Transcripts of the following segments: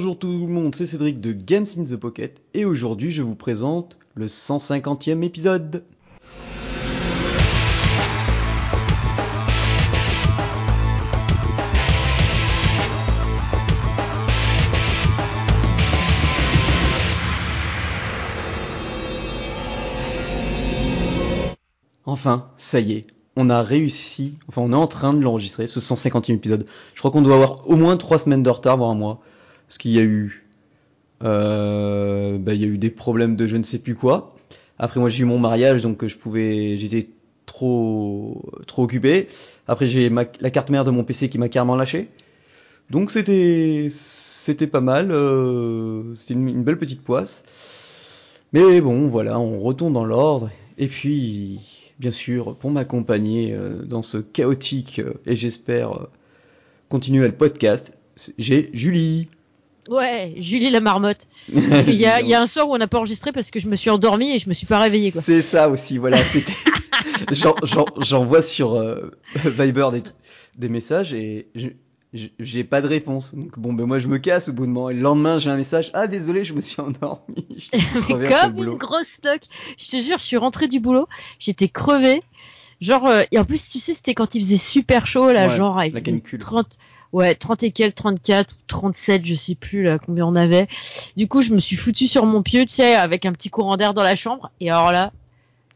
Bonjour tout le monde, c'est Cédric de Games in the Pocket et aujourd'hui je vous présente le 150e épisode. Enfin, ça y est, on a réussi, enfin on est en train de l'enregistrer, ce 150e épisode. Je crois qu'on doit avoir au moins 3 semaines de retard, voire un mois. Parce qu'il y a eu... Euh, bah, il y a eu des problèmes de je ne sais plus quoi. Après moi j'ai eu mon mariage, donc je pouvais... J'étais trop trop occupé. Après j'ai la carte mère de mon PC qui m'a carrément lâché. Donc c'était c'était pas mal, euh, c'était une, belle petite poisse. Mais bon, voilà, on retourne dans l'ordre. Et puis, bien sûr, pour m'accompagner euh, dans ce chaotique et j'espère continuer le podcast, j'ai Julie. Ouais, Julie la marmotte. Parce qu'il y, a, il y a un soir où on n'a pas enregistré parce que je me suis endormie et je me suis pas réveillée quoi. C'est ça aussi, voilà. c'était- J'en- J'en j'en vois sur euh, Viber des, des messages et je- j'ai pas de réponse. Donc bon, ben moi je me casse au bout de moment. Et le lendemain j'ai un message. Ah désolé, je me suis endormi. Comme une grosse stock. Je te jure, je suis rentrée du boulot, j'étais crevée. Genre, euh, et en plus, tu sais, c'était quand il faisait super chaud, là, Ouais, genre, avec la canicule. 30, ouais, 30 et quelques, 34 ou 37, je sais plus, là, combien on avait. Du coup, je me suis foutu sur mon pieu, tu sais, avec un petit courant d'air dans la chambre. Et alors là,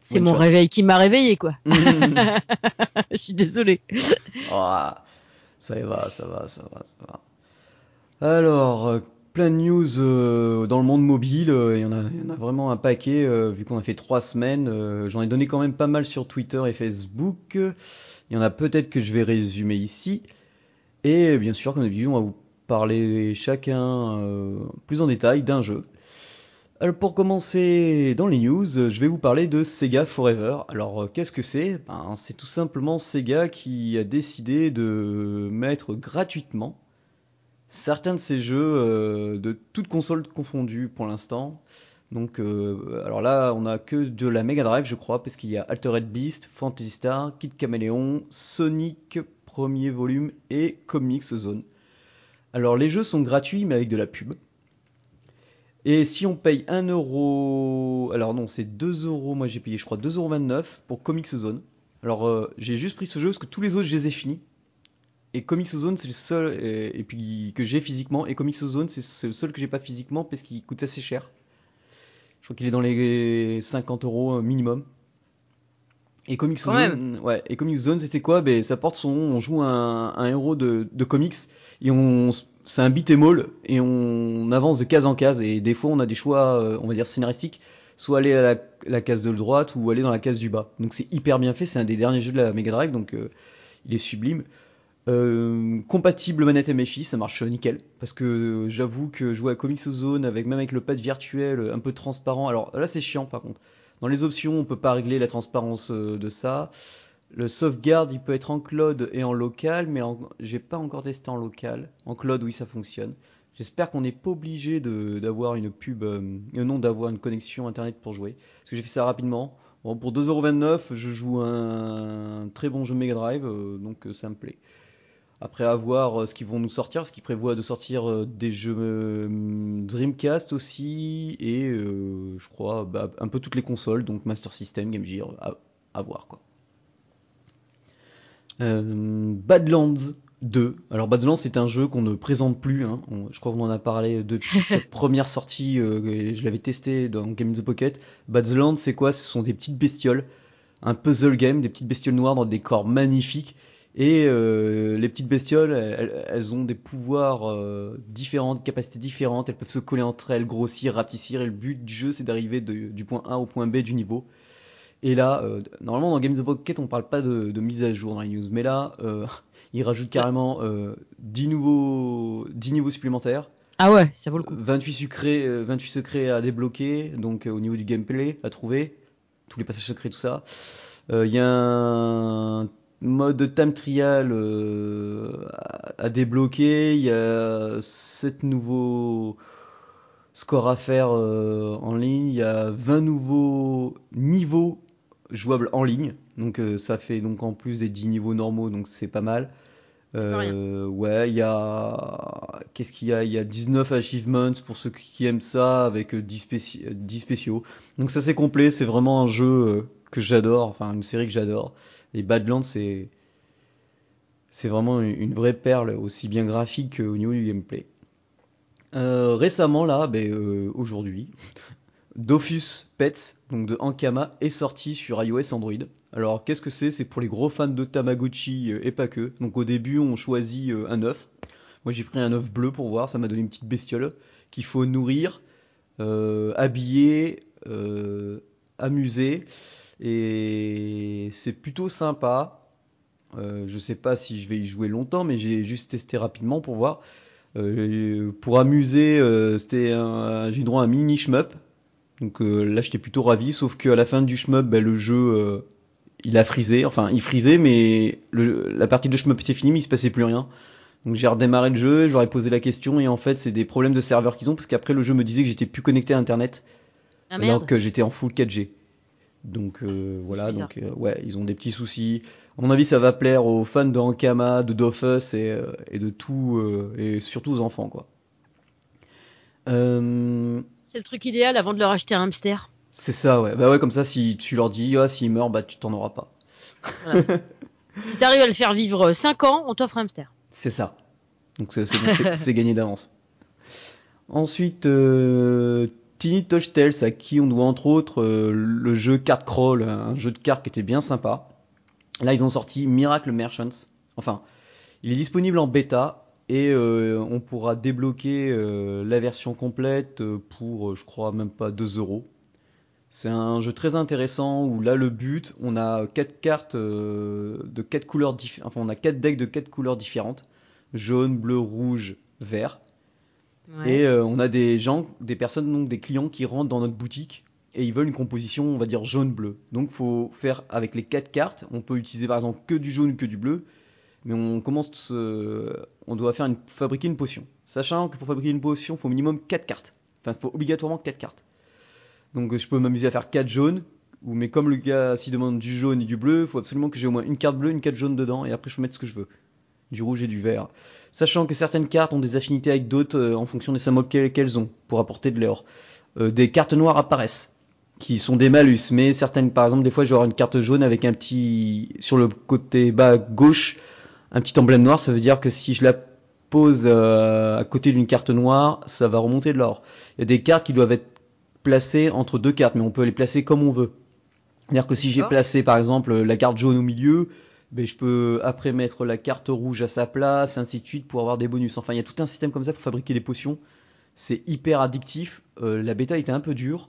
c'est mon shot. réveil qui m'a réveillé, quoi. Mmh. je suis désolée. Ah, ça va, ça va, ça va, ça va. Alors, euh, plein de news euh, dans le monde mobile. euh, Il y, en a, il y en a vraiment un paquet, vu qu'on a fait trois semaines. J'en ai donné quand même pas mal sur Twitter et Facebook. Il y en a peut-être que je vais résumer ici. Et bien sûr, comme d'habitude, on va vous parler chacun euh, plus en détail d'un jeu. Alors pour commencer dans les news, je vais vous parler de Sega Forever. Alors euh, qu'est-ce que c'est? Ben, C'est tout simplement Sega qui a décidé de mettre gratuitement certains de ses jeux euh, de toutes consoles confondues pour l'instant. Donc alors là on a que de la Mega Drive je crois parce qu'il y a Altered Beast, Fantasy Star, Kid Chameleon, Sonic premier volume et Comics Zone. Alors les jeux sont gratuits mais avec de la pub. Et si on paye 1 euro, alors non, c'est 2 euros, moi j'ai payé je crois 2,29€ pour Comics Zone. Alors euh, j'ai juste pris ce jeu parce que tous les autres je les ai finis. Et Comics Zone c'est le seul, et, et puis que j'ai physiquement, et Comics Zone c'est le seul que j'ai pas physiquement parce qu'il coûte assez cher. Je crois qu'il est dans les 50 euros euh, minimum. Et Comics Quand Zone, ouais, et Comics Zone c'était quoi? Ben ça porte son nom, on joue un, un héros de, de comics et on c'est un beat 'em all et on avance de case en case. Et des fois on a des choix euh, on va dire scénaristiques. Soit aller à la, la case de droite ou aller dans la case du bas. Donc c'est hyper bien fait. C'est un des derniers jeux de la Mega Drive donc euh, il est sublime. Euh, compatible manette MFI ça marche nickel. Parce que euh, j'avoue que jouer à Comics Zone avec même avec le pad virtuel un peu transparent. Alors là c'est chiant par contre dans les options on peut pas régler la transparence euh, de ça le sauvegarde, il peut être en cloud et en local, mais en... j'ai pas encore testé en local. En cloud, oui, ça fonctionne. J'espère qu'on n'est pas obligé d'avoir une pub, euh, euh, non, d'avoir une connexion internet pour jouer. Parce que j'ai fait ça rapidement. Bon, pour 2,29€, je joue un très bon jeu Mega Drive, donc ça me plaît. Après à voir euh, ce qu'ils vont nous sortir, parce qu'ils prévoient de sortir euh, des jeux euh, Dreamcast aussi, et euh, je crois bah, un peu toutes les consoles, donc Master System, Game Gear, à, à voir quoi. Euh, Badlands 2. Alors Badlands c'est un jeu qu'on ne présente plus. hein. On- je crois qu'on en a parlé depuis cette première sortie. euh, je l'avais testé dans Game in the Pocket. Badlands c'est quoi? Ce sont des petites bestioles, un puzzle game, des petites bestioles noires dans des corps magnifiques. Et euh, les petites bestioles, elles, ont des pouvoirs euh, différents, des capacités différentes. Elles peuvent se coller entre elles, grossir, rapetissir. Et le but du jeu c'est d'arriver du point A au point B du niveau. Et là, euh, normalement dans Games of Pocket, on parle pas de, de mise à jour dans les news, mais là, ils rajoutent carrément euh, 10, nouveaux, 10 niveaux supplémentaires, Ah ouais, ça vaut le coup. 28 secrets, euh, 28 secrets à débloquer, donc au niveau du gameplay à trouver, tous les passages secrets, tout ça. Il y a un mode time trial euh, à, à débloquer, il y a 7 nouveaux scores à faire euh, en ligne, il y a 20 nouveaux niveaux jouables en ligne. Donc euh, ça fait donc en plus des 10 niveaux normaux, donc c'est pas mal. Euh, ouais, il y a. Qu'est-ce qu'il y a? Il y a 19 achievements pour ceux qui aiment ça, avec 10, spéci... 10 spéciaux. Donc ça c'est complet, c'est vraiment un jeu euh, que j'adore, enfin une série que j'adore. Et Badlands, c'est. Vraiment une vraie perle, aussi bien graphique qu'au niveau du gameplay. Euh, récemment, là, ben, euh, aujourd'hui, Dofus Pets, donc de Ankama, est sorti sur iOS Android. Alors qu'est-ce que c'est? C'est pour les gros fans de Tamagotchi euh, et pas que. Donc au début on choisit un œuf. Moi j'ai pris un œuf bleu pour voir, ça m'a donné une petite bestiole qu'il faut nourrir, habiller, amuser. Et c'est plutôt sympa. Euh, je sais pas si je vais y jouer longtemps, mais j'ai juste testé rapidement pour voir. Euh, pour amuser, euh, c'était j'ai eu droit à un mini shmup. Donc euh, là j'étais plutôt ravi, sauf qu'à la fin du shmup, ben, le jeu euh, il a frisé, enfin il frisait, mais le, la partie de shmup était finie, mais il se passait plus rien. Donc j'ai redémarré le jeu, j'aurais posé la question et en fait c'est des problèmes de serveur qu'ils ont parce qu'après le jeu me disait que j'étais plus connecté à internet Ah alors que j'étais en full 4G. Donc euh, voilà, donc euh, ouais, ils ont des petits soucis. À mon avis, ça va plaire aux fans de Ankama, de Dofus et, euh, et de tout, euh, et surtout aux enfants quoi. Euh, C'est le truc idéal avant de leur acheter un hamster. c'est ça, ouais. Bah ouais, comme ça, si tu leur dis, ah, s'il meurt, bah tu t'en auras pas. Voilà. si t'arrives à le faire vivre 5 ans, on t'offre un hamster. C'est ça. Donc c'est gagné d'avance. Ensuite, euh, Tiny Touch Tales, à qui on doit entre autres euh, le jeu Card Crawl, un jeu de cartes qui était bien sympa. Là, ils ont sorti Miracle Merchants. Enfin, il est disponible en bêta et euh, on pourra débloquer euh, la version complète pour, je crois, même pas 2 euros. C'est un jeu très intéressant où là le but, on a quatre cartes de quatre couleurs différentes, enfin on a quatre decks de quatre couleurs différentes, jaune, bleu, rouge, vert. Ouais. Et euh, on a des gens, des personnes, donc des clients qui rentrent dans notre boutique et ils veulent une composition, on va dire jaune-bleu. Donc faut faire avec les quatre cartes. On peut utiliser par exemple que du jaune ou que du bleu, mais on commence, euh, on doit faire une, fabriquer une potion. Sachant que pour fabriquer une potion, il faut au minimum quatre cartes. Enfin, il faut obligatoirement quatre cartes. Donc je peux m'amuser à faire quatre jaunes, ou mais comme le gars s'il demande du jaune et du bleu, il faut absolument que j'ai au moins une carte bleue, une carte jaune dedans, et après je peux mettre ce que je veux. Du rouge et du vert. Sachant que certaines cartes ont des affinités avec d'autres euh, en fonction des symboles qu'elles ont, pour apporter de l'or. Euh, des cartes noires apparaissent, qui sont des malus, mais certaines, par exemple, des fois je vais avoir une carte jaune avec un petit, sur le côté bas gauche, un petit emblème noir, ça veut dire que si je la pose euh, à côté d'une carte noire, ça va remonter de l'or. Il y a des cartes qui doivent être placées entre deux cartes, mais on peut les placer comme on veut. C'est-à-dire que si j'ai placé par exemple la carte jaune au milieu, ben, je peux après mettre la carte rouge à sa place, ainsi de suite, pour avoir des bonus. Enfin, il y a tout un système comme ça pour fabriquer des potions. C'est hyper addictif. Euh, la bêta était un peu dure.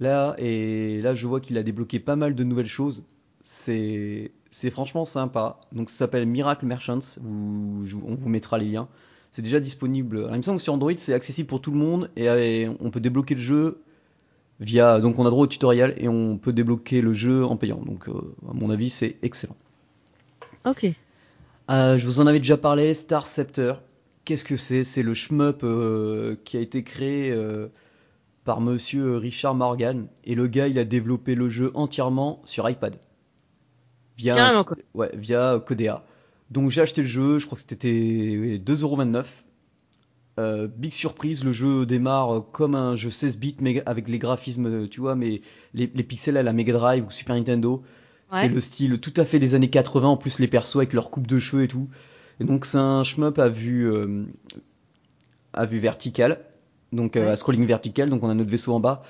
Là, et là, je vois qu'il a débloqué pas mal de nouvelles choses. C'est, franchement sympa. Donc, ça s'appelle Miracle Merchants. On vous mettra les liens. C'est déjà disponible. Il me semble que sur Android, c'est accessible pour tout le monde et, et on peut débloquer le jeu via. Donc, on a droit au tutoriel et on peut débloquer le jeu en payant. Donc, euh, à mon avis, c'est excellent. Ok. Euh, je vous en avais déjà parlé, Star Scepter. Qu'est-ce que c'est? C'est le shmup euh, qui a été créé euh, par monsieur Richard Morgan. Et le gars, il a développé le jeu entièrement sur iPad. Via, Carrément, quoi. ouais, via Codea. Donc j'ai acheté le jeu, je crois que c'était 2,29€. Euh, big surprise, le jeu démarre comme un jeu 16 bits mais avec les graphismes, tu vois, mais les, les pixels à la Mega Drive ou Super Nintendo. Ouais. C'est le style tout à fait des années 80, en plus les persos avec leur coupe de cheveux et tout. Et donc c'est un shmup à vue, euh, à vue verticale, donc euh, Ouais. à scrolling vertical, donc on a notre vaisseau en bas.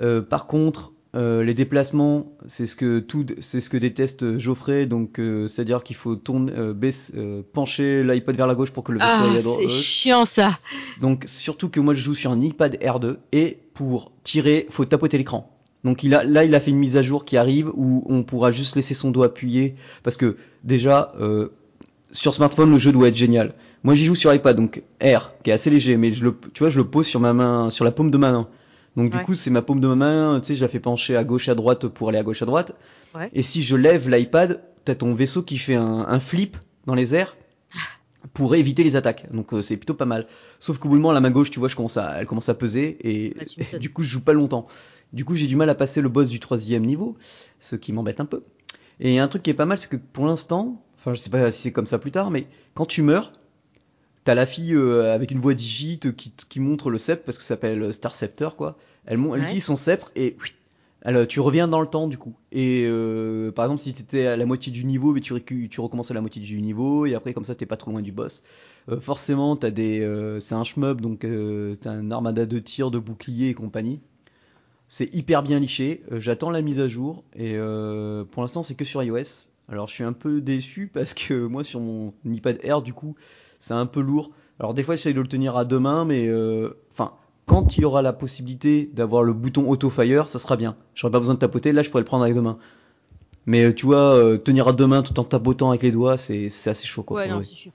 Euh, par contre, les déplacements, c'est ce que tout, c'est ce que déteste Geoffrey, donc c'est-à-dire qu'il faut tourner, baisser, euh, pencher l'iPad vers la gauche pour que le vaisseau Ah, aille à droite. c'est chiant ça. Donc surtout que moi je joue sur un iPad R2 et pour tirer, faut tapoter l'écran. Donc il a, là il a fait une mise à jour qui arrive où on pourra juste laisser son doigt appuyé parce que déjà euh, sur smartphone le jeu doit être génial. Moi j'y joue sur iPad donc R qui est assez léger mais je le, tu vois je le pose sur ma main, sur la paume de ma main. Donc du coup c'est ma paume de ma main, tu sais je la fais pencher à gauche à droite pour aller à gauche à droite. Ouais. Et si je lève l'iPad, t'as ton vaisseau qui fait un, un flip dans les airs pour éviter les attaques. Donc euh, c'est plutôt pas mal. Sauf qu'au bout d'un moment, la main gauche, tu vois, je commence à, elle commence à peser et, et du coup, je joue pas longtemps. Du coup, j'ai du mal à passer le boss du troisième niveau, ce qui m'embête un peu. Et un truc qui est pas mal, c'est que pour l'instant, enfin je sais pas si c'est comme ça plus tard, mais quand tu meurs, t'as la fille euh, avec une voix digite qui, qui montre le sceptre parce que ça s'appelle Star Scepter quoi. Elle, elle Ouais. utilise son sceptre et oui, elle, tu reviens dans le temps du coup. Et euh, par exemple si t'étais à la moitié du niveau, mais tu, tu recommences à la moitié du niveau et après comme ça t'es pas trop loin du boss. Euh, forcément t'as des, euh, c'est un shmup donc euh, t'as un armada de tir, de boucliers et compagnie. C'est hyper bien liché. Euh, J'attends la mise à jour et euh, pour l'instant c'est que sur iOS. Alors je suis un peu déçu parce que moi sur mon iPad Air du coup c'est un peu lourd. Alors des fois j'essaye de le tenir à deux mains mais euh, enfin quand il y aura la possibilité d'avoir le bouton auto fire ça sera bien. J'aurais pas besoin de tapoter là je pourrais le prendre avec deux mains. Mais euh, tu vois euh, tenir à deux mains tout en tapotant avec les doigts c'est c'est assez chaud quoi. Ouais, non, chiant.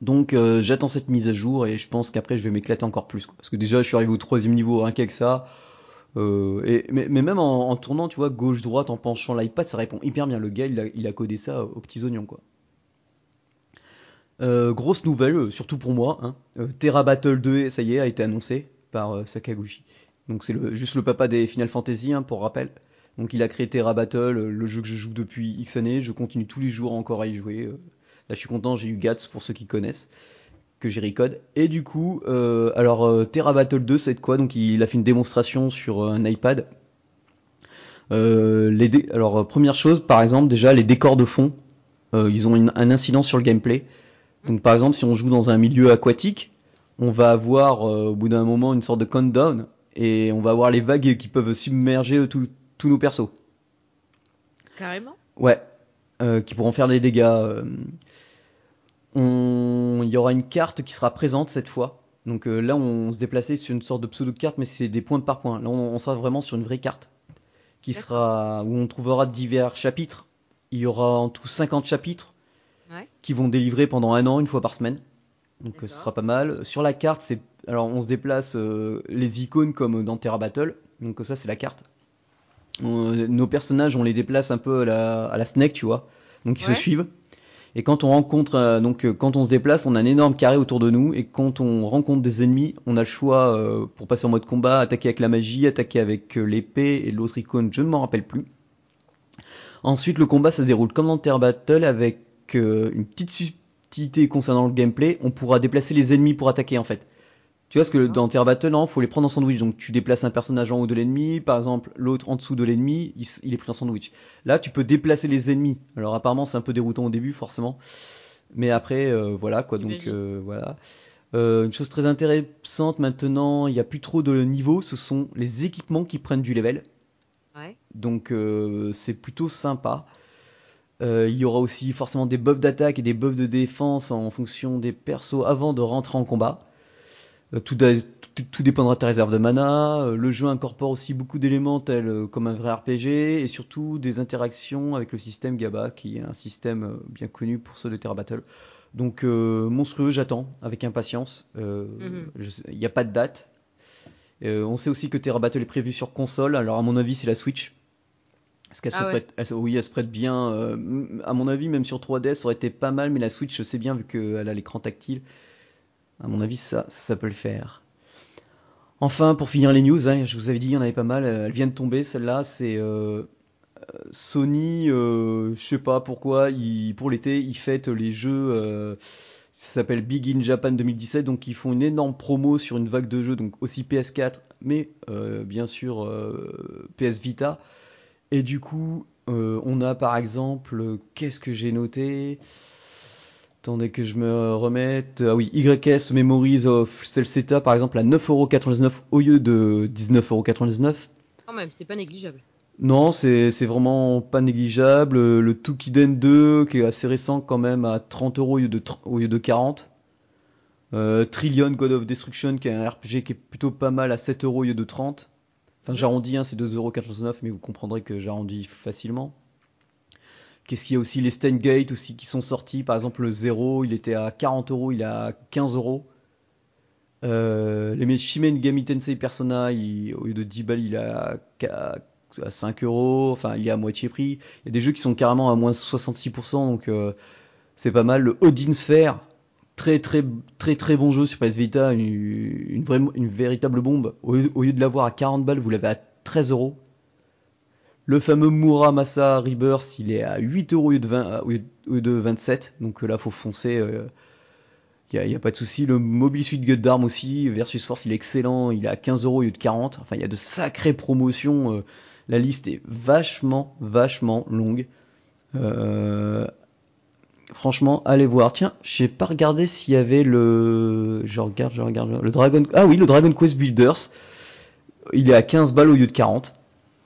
Donc euh, j'attends cette mise à jour et je pense qu'après je vais m'éclater encore plus. quoi. Parce que déjà je suis arrivé au troisième niveau rien qu'avec ça. Euh, mais, même en, tournant, tu vois, gauche-droite, en penchant l'iPad, ça répond hyper bien. Le gars, il a, codé ça aux petits oignons, quoi. Euh, grosse nouvelle, euh, surtout pour moi, hein. Terra Battle 2, ça y est, a été annoncé par Sakaguchi. Donc c'est le, juste le papa des Final Fantasy, hein, pour rappel. Donc il a créé Terra Battle, le jeu que je joue depuis X années. Je continue tous les jours encore à y jouer. Là, je suis content, j'ai eu Gats pour ceux qui connaissent que j'ai recode. Et du coup, euh, alors euh, Terra Battle 2, c'est de quoi? Donc il a fait une démonstration sur euh, un iPad. Euh, les dé- alors première chose, par exemple, déjà les décors de fond, ils ont une- un incident sur le gameplay. Donc par exemple, si on joue dans un milieu aquatique, on va avoir au bout d'un moment une sorte de countdown et on va avoir les vagues qui peuvent submerger tous nos persos. Carrément. Ouais, qui pourront faire des dégâts. On... Il y aura une carte qui sera présente cette fois. Donc euh, là, on se déplaçait sur une sorte de pseudo-carte, mais c'est des points par point. Là, on, on sera vraiment sur une vraie carte qui sera où on trouvera divers chapitres. Il y aura en tout 50 chapitres Ouais. qui vont délivrer pendant un an, une fois par semaine. Donc euh, ce sera pas mal. Sur la carte, c'est alors on se déplace euh, les icônes comme dans Terra Battle. Donc ça, c'est la carte. On- nos personnages, on les déplace un peu à la, à la tu vois. Donc ils Ouais. se suivent. Et quand on rencontre, euh, donc euh, quand on se déplace, on a un énorme carré autour de nous. Et quand on rencontre des ennemis, on a le choix euh, pour passer en mode combat, attaquer avec la magie, attaquer avec l'épée et l'autre icône, je ne m'en rappelle plus. Ensuite, le combat, se déroule comme dans Terra Battle avec une petite subtilité concernant le gameplay. On pourra déplacer les ennemis pour attaquer en fait. Tu vois, parce que dans Terra Battle, non, faut les prendre en sandwich. Donc tu déplaces un personnage en haut de l'ennemi, par exemple, l'autre en dessous de l'ennemi, il, il est pris en sandwich. Là, tu peux déplacer les ennemis. Alors apparemment, c'est un peu déroutant au début, forcément. Mais après, euh, voilà quoi. Donc euh, voilà. Euh, une chose très intéressante maintenant, il n'y a plus trop de niveau. Ce sont les équipements qui prennent du level. Ouais. Donc c'est plutôt sympa. Euh, il y aura aussi forcément des buffs d'attaque et des buffs de défense en fonction des persos avant de rentrer en combat. Euh, tout, tout, tout dépendra de ta réserve de mana. Euh, le jeu incorpore aussi beaucoup d'éléments tels euh, comme un vrai RPG et surtout des interactions avec le système GABA qui est un système bien connu pour ceux de Terra Battle. Donc euh, monstrueux, j'attends avec impatience. Euh, Mhm. Il n'y a pas de date. Euh, on sait aussi que Terra Battle est prévu sur console. Alors à mon avis, c'est la Switch. Parce qu'elle Ah se ouais. prête, elle oui, elle se prête bien. à mon avis, même sur 3DS, ça aurait été pas mal, mais la Switch, je sais bien vu qu'elle a l'écran tactile. À mon avis, ça, peut le faire. Enfin, pour finir les news, hein, je vous avais dit, il y en avait pas mal. euh, Elles viennent de tomber. Celle-là, c'est euh, euh, Sony. je sais pas pourquoi. pour l'été, ils fêtent les jeux. ça s'appelle Big in Japan 2017. Donc, ils font une énorme promo sur une vague de jeux. Donc, aussi PS4, mais bien sûr PS Vita. Et du coup, on a par exemple, qu'est-ce que j'ai noté? Attendez que je me remette. Ah oui, YS Memories of Celceta, par exemple, à 9,99€ au lieu de 19,99€. Quand même, c'est pas négligeable. Non, c'est vraiment pas négligeable. Le Tukiden 2, qui est assez récent quand même, à 30€ au lieu de, au lieu de 40. Euh, Trillion God of Destruction, qui est un RPG qui est plutôt pas mal, à 7€ au lieu de 30. Enfin, j'arrondis, hein, c'est 2,99€, mais vous comprendrez que j'arrondis facilement. Qu'est-ce qu'il y a aussi Les Steingate aussi qui sont sortis. Par exemple, le 0, il était à 40€, il est à 15€. Euh, les Shin Megami Tensei Persona, au lieu de 10 balles, il est à, à 5 euros. Enfin, il est à moitié prix. Il y a des jeux qui sont carrément à moins 66%, donc euh, c'est pas mal. Le Odin Sphere, très très très très bon jeu sur PS Vita, une, véritable bombe. Au au lieu de l'avoir à 40 balles, vous l'avez à 13 euros. Le fameux Muramasa Rebirth, il est à 8 euros au lieu de 20, au lieu de 27. Donc là, faut foncer. Il n'y a, pas de souci. Le Mobile Suit Gundam aussi, Versus Force, il est excellent. Il est à 15 euros au lieu de 40. Enfin, il y a de sacrées promotions. la liste est vachement, vachement longue. Euh, franchement, allez voir. Tiens, j'ai pas regardé s'il y avait le. Je regarde, je regarde. Le Dragon. Ah oui, le Dragon Quest Builders. Il est à 15 balles au lieu de 40.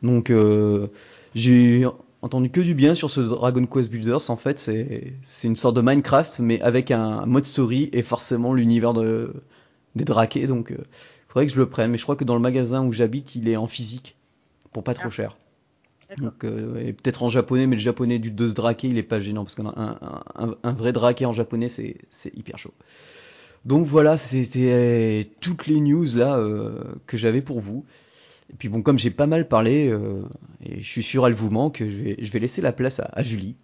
Donc, euh, j'ai entendu que du bien sur ce Dragon Quest Builders. En fait, c'est une sorte de Minecraft, mais avec un mode story et forcément l'univers de des draquets. Donc, euh, faudrait que je le prenne. Mais je crois que dans le magasin où j'habite, il est en physique pour pas trop ah. cher. Donc, euh, et peut-être en japonais, mais le japonais du de ce il est pas gênant parce qu'un un, un, vrai draquet en japonais, c'est hyper chaud. Donc voilà, c'était toutes les news là euh, que j'avais pour vous. Et puis bon, comme j'ai pas mal parlé, euh, et je suis sûr, elle vous manque, je vais, je vais laisser la place à, à Julie.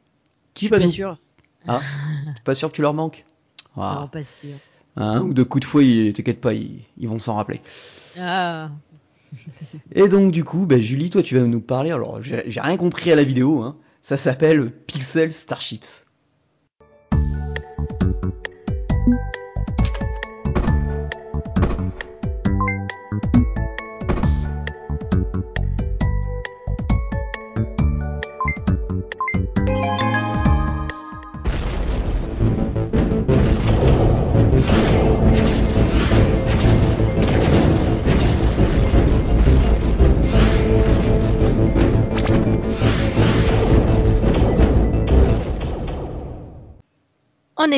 Qui je suis pas sûr. Ah, pas sûr que tu leur manques ah. Non, pas sûr. Un ou deux coups de fouet, t'inquiète pas, ils, ils vont s'en rappeler. Ah. Et donc du coup, bah, Julie, toi tu vas nous parler, alors j'ai rien compris à la vidéo, hein. ça s'appelle Pixel Starships.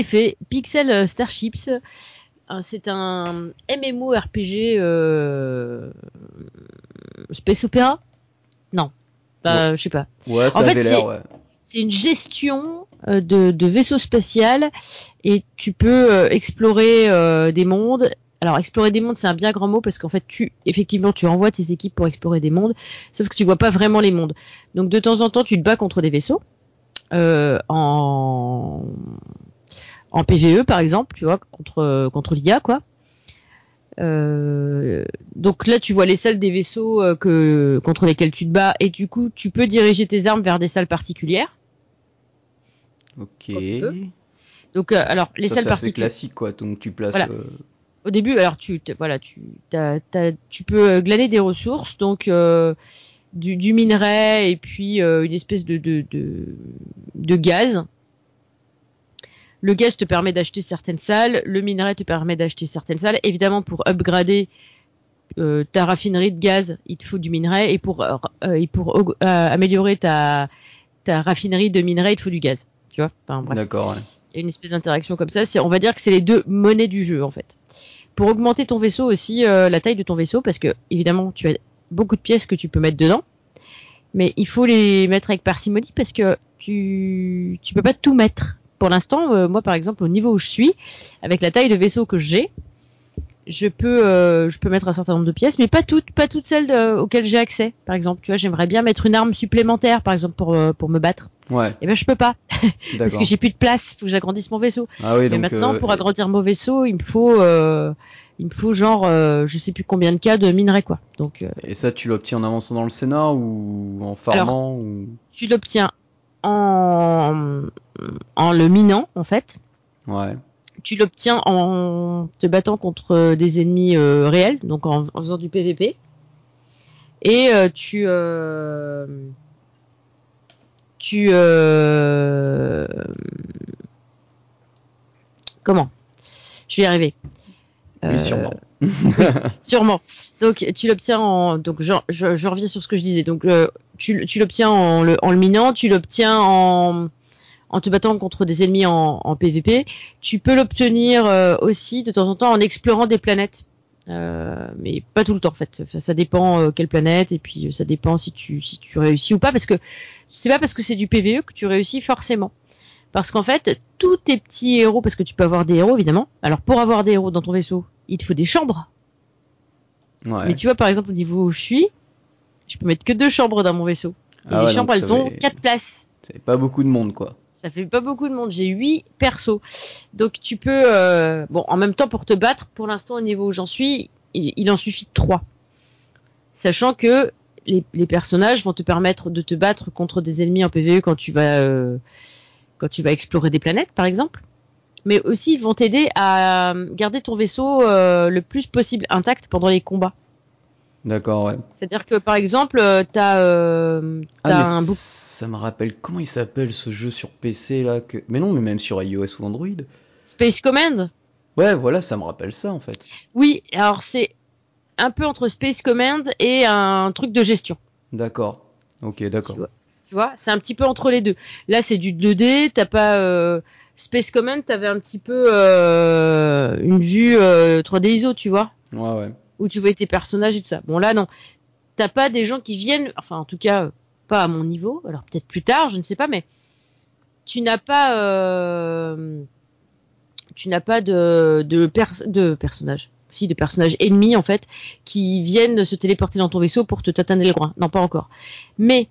Effet, Pixel euh, Starships, euh, c'est un MMORPG euh, Space Opera Non, bah, je sais pas. Ouais, ça en fait, C'est une gestion de, de vaisseau spatial et tu peux explorer des mondes. Alors explorer des mondes c'est un bien grand mot parce qu'en fait tu effectivement tu envoies tes équipes pour explorer des mondes, sauf que tu vois pas vraiment les mondes. Donc de temps en temps tu te bats contre des vaisseaux en en PVE par exemple, tu vois, contre contre l'IA quoi. Euh, donc là, tu vois les salles des vaisseaux euh, que contre lesquels tu te bats, et du coup, tu peux diriger tes armes vers des salles particulières. Ok. Donc, euh, alors les salles particulières. C'est classique quoi. Donc tu places. Au début, alors tu voilà, tu tu peux glaner des ressources, donc du, du, minerai et puis une espèce de de, de, de gaz le gaz te permet d'acheter certaines salles, le minerai te permet d'acheter certaines salles. Évidemment, pour upgrader euh, ta raffinerie de gaz, il te faut du minerai, et pour, euh, et pour euh, améliorer ta, ta raffinerie de minerai, il te faut du gaz. Tu vois? Enfin, D'accord. Ouais. Il y a une espèce d'interaction comme ça. on va dire que c'est les deux monnaies du jeu en fait. Pour augmenter ton vaisseau aussi, la taille de ton vaisseau, parce que évidemment tu as beaucoup de pièces que tu peux mettre dedans, mais il faut les mettre avec parcimonie parce que tu tu peux pas tout mettre pour l'instant, euh, moi par exemple, au niveau où je suis, avec la taille de vaisseau que j'ai, je peux euh, je peux mettre un certain nombre de pièces, mais pas toutes, pas toutes celles auxquelles j'ai accès. Par exemple, tu vois, j'aimerais bien mettre une arme supplémentaire, par exemple, pour euh, pour me battre. Ouais. Et eh ben je peux pas parce que j'ai plus de place. Faut que j'agrandisse mon vaisseau. Ah oui, mais maintenant, pour agrandir mon vaisseau, il me faut il me faut genre je sais plus combien de cas de minerai quoi. Donc. Et ça, tu l'obtiens en avançant dans le Sénat ou en farmant ou... Tu l'obtiens en, en le minant en fait. Ouais. Tu l'obtiens en te battant contre des ennemis euh, réels, donc en, faisant du PVP. Et euh, tu euh, tu comment? Je vais y arriver. Oui, sûrement. sûrement. Donc tu l'obtiens en donc je, je, reviens sur ce que je disais. Donc tu, tu l'obtiens en le, en le minant, tu l'obtiens en en te battant contre des ennemis en, en PvP. Tu peux l'obtenir euh, aussi de temps en temps en explorant des planètes. Euh, mais pas tout le temps en fait. ça dépend euh, quelle planète et puis euh, ça dépend si tu si tu réussis ou pas parce que c'est pas parce que c'est du PVE que tu réussis forcément. Parce qu'en fait, tous tes petits héros, parce que tu peux avoir des héros évidemment. Alors pour avoir des héros dans ton vaisseau, il te faut des chambres. Ouais. Mais tu vois par exemple au niveau où je suis, je peux mettre que deux chambres dans mon vaisseau. Et ah les chambres elles ont quatre places. C'est pas beaucoup de monde quoi. Ça fait pas beaucoup de monde. J'ai huit persos. Donc tu peux, euh, bon, en même temps pour te battre, pour l'instant au niveau où j'en suis, il, en suffit de trois. Sachant que les, les personnages vont te permettre de te battre contre des ennemis en PvE quand tu vas euh, quand tu vas explorer des planètes, par exemple. Mais aussi, ils vont t'aider à garder ton vaisseau euh, le plus possible intact pendant les combats. D'accord, ouais. C'est-à-dire que, par exemple, euh, t'as euh, Ah, un bouc- ça me rappelle comment il s'appelle ce jeu sur PC là que. Mais non, mais même sur iOS ou Android. Space Command. Ouais, voilà, ça me rappelle ça en fait. Oui, alors c'est un peu entre Space Command et un truc de gestion. D'accord. Ok, d'accord. Tu vois. C'est un petit peu entre les deux. Là, c'est du 2D, t'as pas euh, Space Command, t'avais un petit peu euh, une vue euh, 3D ISO, tu vois, Ouais, ouais. où tu voyais tes personnages et tout ça. Bon là, non, t'as pas des gens qui viennent, enfin en tout cas euh, pas à mon niveau. Alors peut-être plus tard, je ne sais pas, mais tu n'as pas, euh, tu n'as pas de de, pers- de personnages. Si, de personnages ennemis en fait qui viennent se téléporter dans ton vaisseau pour te tataner le groin. Non, pas encore. Mais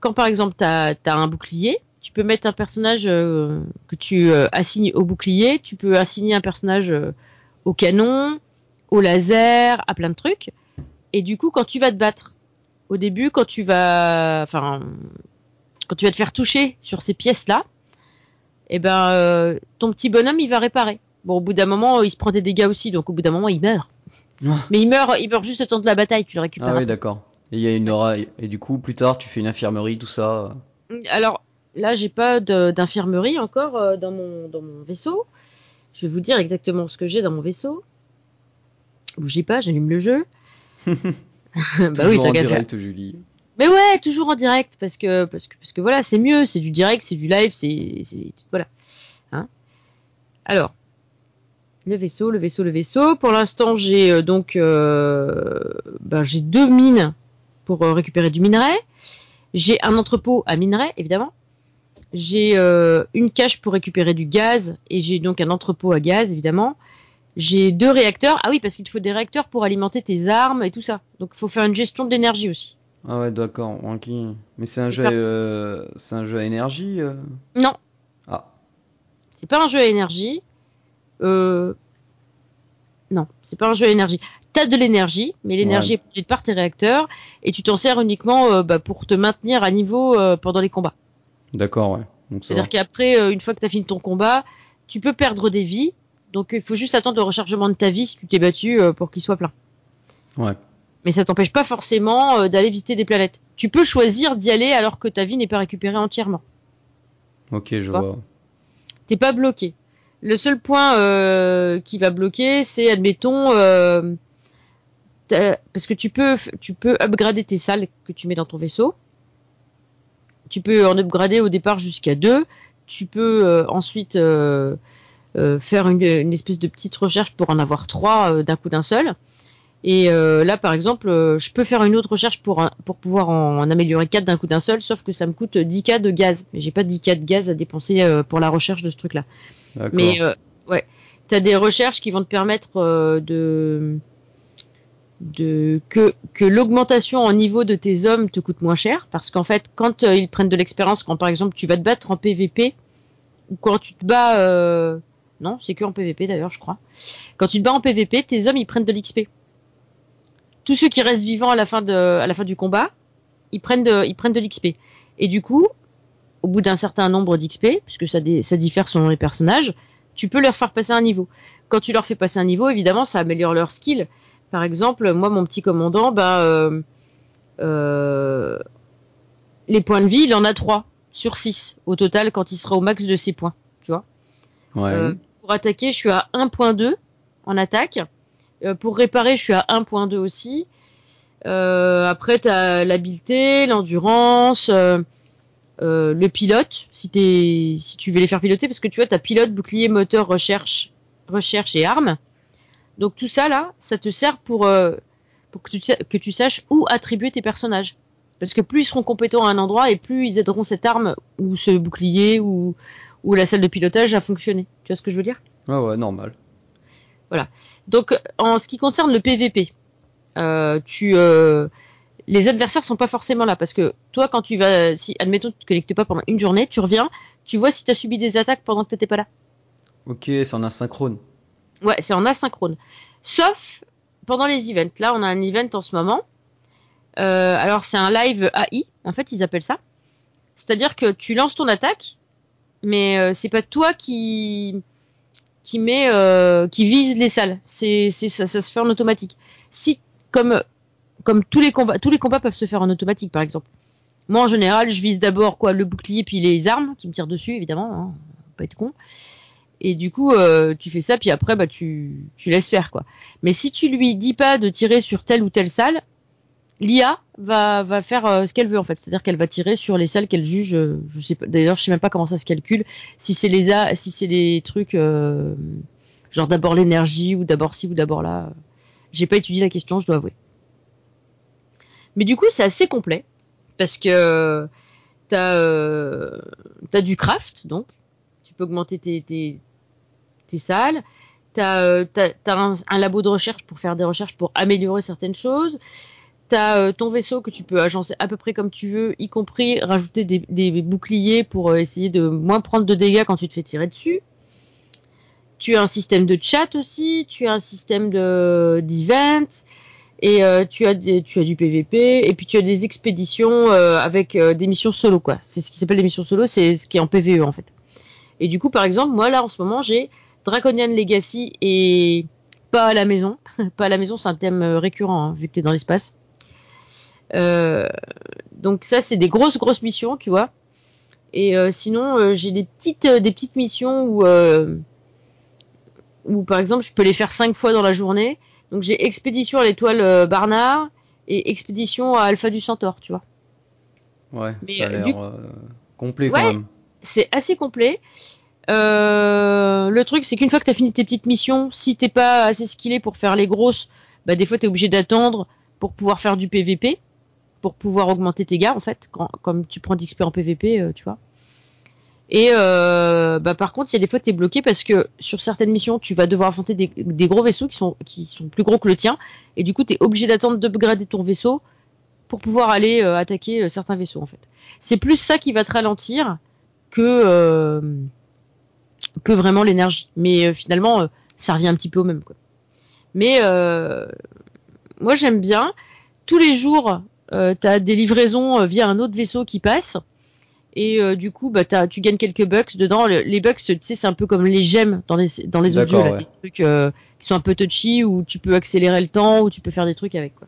quand par exemple tu as, un bouclier, tu peux mettre un personnage euh, que tu euh, assignes au bouclier, tu peux assigner un personnage euh, au canon, au laser, à plein de trucs. Et du coup, quand tu vas te battre, au début, quand tu vas, enfin, quand tu vas te faire toucher sur ces pièces-là, eh ben, ton petit bonhomme, il va réparer. Bon, au bout d'un moment, il se prend des dégâts aussi, donc au bout d'un moment, il meurt. Ah. Mais il meurt, il meurt juste le temps de la bataille, tu le récupères. Ah oui, d'accord. Et il y a une aura. Et du coup, plus tard, tu fais une infirmerie, tout ça. Alors là, j'ai pas d'infirmerie encore euh, dans mon dans mon vaisseau. Je vais vous dire exactement ce que j'ai dans mon vaisseau. Bougez pas, j'allume le jeu. bah oui, en direct, Julie. Mais ouais, toujours en direct parce que parce que parce que voilà, c'est mieux, c'est du direct, c'est du live, c'est c'est voilà. Hein Alors, le vaisseau, le vaisseau, le vaisseau. Pour l'instant, j'ai euh, donc euh, ben, j'ai deux mines pour euh, récupérer du minerai. J'ai un entrepôt à minerai, évidemment. J'ai euh, une cache pour récupérer du gaz et j'ai donc un entrepôt à gaz, évidemment. J'ai deux réacteurs. Ah oui, parce qu'il te faut des réacteurs pour alimenter tes armes et tout ça. Donc, il faut faire une gestion de l'énergie aussi. Ah ouais, d'accord. ok. Mais c'est un jeu. pas- euh, C'est un jeu à énergie. euh? Non, Ah. c'est pas un jeu à énergie. Euh... Non, c'est pas un jeu à énergie. T'as de l'énergie, mais l'énergie Ouais. est produite par tes réacteurs et tu t'en sers uniquement euh, bah, pour te maintenir à niveau euh, pendant les combats. D'accord, ouais. C'est-à-dire qu'après, euh, une fois que t'as fini ton combat, tu peux perdre des vies. Donc il faut juste attendre le rechargement de ta vie si tu t'es battu pour qu'il soit plein. Ouais. Mais ça t'empêche pas forcément d'aller visiter des planètes. Tu peux choisir d'y aller alors que ta vie n'est pas récupérée entièrement. Ok, je vois t'es pas bloqué. Le seul point qui va bloquer, c'est admettons parce que tu peux tu peux upgrader tes salles que tu mets dans ton vaisseau. Tu peux en upgrader au départ jusqu'à deux. Tu peux euh, ensuite euh, euh, faire une, une espèce de petite recherche pour en avoir trois d'un coup d'un seul. Et là, par exemple, je peux faire une autre recherche pour, un- pour pouvoir en, en améliorer quatre d'un coup d'un seul, sauf que ça me coûte 10k de gaz. Mais j'ai pas 10k de gaz à dépenser pour la recherche de ce truc-là. Mais ouais, t'as des recherches qui vont te permettre de de que l'augmentation en niveau de tes hommes te coûte moins cher. Parce qu'en fait quand euh, ils prennent de l'expérience quand par exemple tu vas te battre en PVP ou quand tu te bats euh, non c'est que en PVP d'ailleurs je crois. Quand tu te bats en PVP tes hommes ils prennent de l'XP tous ceux qui restent vivants à la fin du combat ils prennent de ils prennent de l'XP et du coup au bout d'un certain nombre d'XP puisque ça ça diffère selon les personnages tu peux leur faire passer un niveau. Quand tu leur fais passer un niveau évidemment ça améliore leur skill par exemple, moi, mon petit commandant, bah, euh, euh, les points de vie, il en a 3 sur 6 au total quand il sera au max de ses points. Tu vois Ouais. Euh, Pour attaquer, je suis à 1.2 en attaque. Pour réparer, je suis à 1.2 aussi. Après, tu as l'habileté, l'endurance, le pilote, si tu veux les faire piloter, parce que tu vois, tu as pilote, bouclier, moteur, recherche, recherche et armes. Donc tout ça là, ça te sert pour, euh, pour que, tu, sa- que tu saches où attribuer tes personnages. Parce que plus ils seront compétents à un endroit et plus ils aideront cette arme ou ce bouclier ou, ou la salle de pilotage à fonctionner. Tu vois ce que je veux dire? Ouais, ouais, normal. Donc en ce qui concerne le PVP, euh, tu, euh, les adversaires sont pas forcément là parce que toi quand tu vas, si admettons tu te connectes pas pendant une journée, tu reviens, tu vois si tu as subi des attaques pendant que t'étais pas là. Ok, c'est en asynchrone. Ouais, c'est en asynchrone. Sauf pendant les events. Là, on a un event en ce moment. Euh, alors c'est un live AI, en fait ils appellent ça. C'est-à-dire que tu lances ton attaque, mais euh, c'est pas toi qui qui euh, vise les salles. C'est ça, se fait en automatique. Si comme comme tous les combats tous les combats peuvent se faire en automatique par exemple. Moi en général je vise d'abord quoi le bouclier puis les armes qui me tirent dessus évidemment, hein, pas être con. Et du coup euh, tu fais ça puis après bah tu tu laisses faire quoi. Mais si tu lui dis pas de tirer sur telle ou telle salle, l'IA va, va faire euh, ce qu'elle veut en fait, c'est-à-dire qu'elle va tirer sur les salles qu'elle juge. euh, je sais pas. D'ailleurs, je sais même pas comment ça se calcule. Si c'est les a, si c'est les trucs euh, genre d'abord l'énergie ou d'abord ci ou d'abord là. J'ai pas étudié la question, je dois avouer. Mais du coup, c'est assez complet parce que t'as t'as du craft donc tu peux augmenter tes tes, tes salles. Euh, t'as t'as un, labo de recherche pour faire des recherches pour améliorer certaines choses. T'as euh, ton vaisseau que tu peux agencer à peu près comme tu veux, y compris rajouter des, des boucliers pour euh, essayer de moins prendre de dégâts quand tu te fais tirer dessus. Tu as un système de chat aussi, tu as un système de d'event et tu as des- tu as du PVP et puis tu as des expéditions avec des missions solo quoi. C'est ce qui s'appelle les missions solo, c'est ce qui est en PVE en fait. Et du coup par exemple moi là en ce moment j'ai Draconian Legacy et pas à la maison. pas à la maison, c'est un thème euh, récurrent hein, vu que t'es dans l'espace. Euh, donc ça, c'est des grosses grosses missions, tu vois. Et euh, sinon, euh, j'ai des petites des petites missions où où par exemple, je peux les faire cinq fois dans la journée. Donc j'ai expédition à l'étoile Barnard et expédition à Alpha du Centaure, tu vois. Ouais, Mais, ça a l'air du- complet Ouais. quand même. c'est assez complet. Euh, le truc, c'est qu'une fois que tu as fini tes petites missions, si t'es pas assez skillé pour faire les grosses, bah des fois tu es obligé d'attendre pour pouvoir faire du PVP, pour pouvoir augmenter tes gars en fait, comme tu prends d'XP en PVP, euh, tu vois. Et euh, bah par contre, il y a des fois tu es bloqué parce que sur certaines missions, tu vas devoir affronter des, gros vaisseaux qui sont qui sont plus gros que le tien, et du coup tu es obligé d'attendre d'upgrader ton vaisseau pour pouvoir aller attaquer certains vaisseaux en fait. C'est plus ça qui va te ralentir que que vraiment l'énergie. Mais euh, finalement, euh, ça revient un petit peu au même. Quoi. Mais euh, moi, j'aime bien. Tous les jours, euh, tu as des livraisons via un autre vaisseau qui passe. Et euh, du coup, bah, tu gagnes quelques bucks dedans. Le- les bucks, tu sais, c'est un peu comme les gemmes dans les, dans les autres jeux. Là, ouais. Des trucs euh, qui sont un peu touchy, où tu peux accélérer le temps, où tu peux faire des trucs avec. Quoi.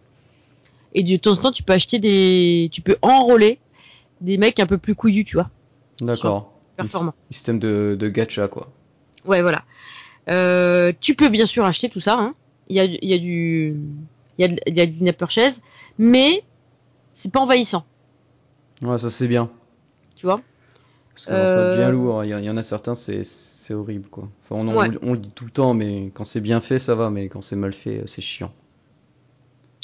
Et de temps en temps, tu peux acheter des... Tu peux enrôler des mecs un peu plus couillus, tu vois. D'accord. Performant. Système de, de gacha quoi. Ouais, voilà. Euh, tu peux bien sûr acheter tout ça. hein. Il y a, il y a du, il y a, de- y a la purchase, mais c'est pas envahissant, Ouais, ça c'est bien. tu vois? Parce que alors, ça devient Euh, lourd. Il y, en- il y en a certains, c'est c'est horrible quoi. Enfin, on, en- Ouais. on le dit tout le temps, mais quand c'est bien fait, ça va, mais quand c'est mal fait, euh, c'est chiant.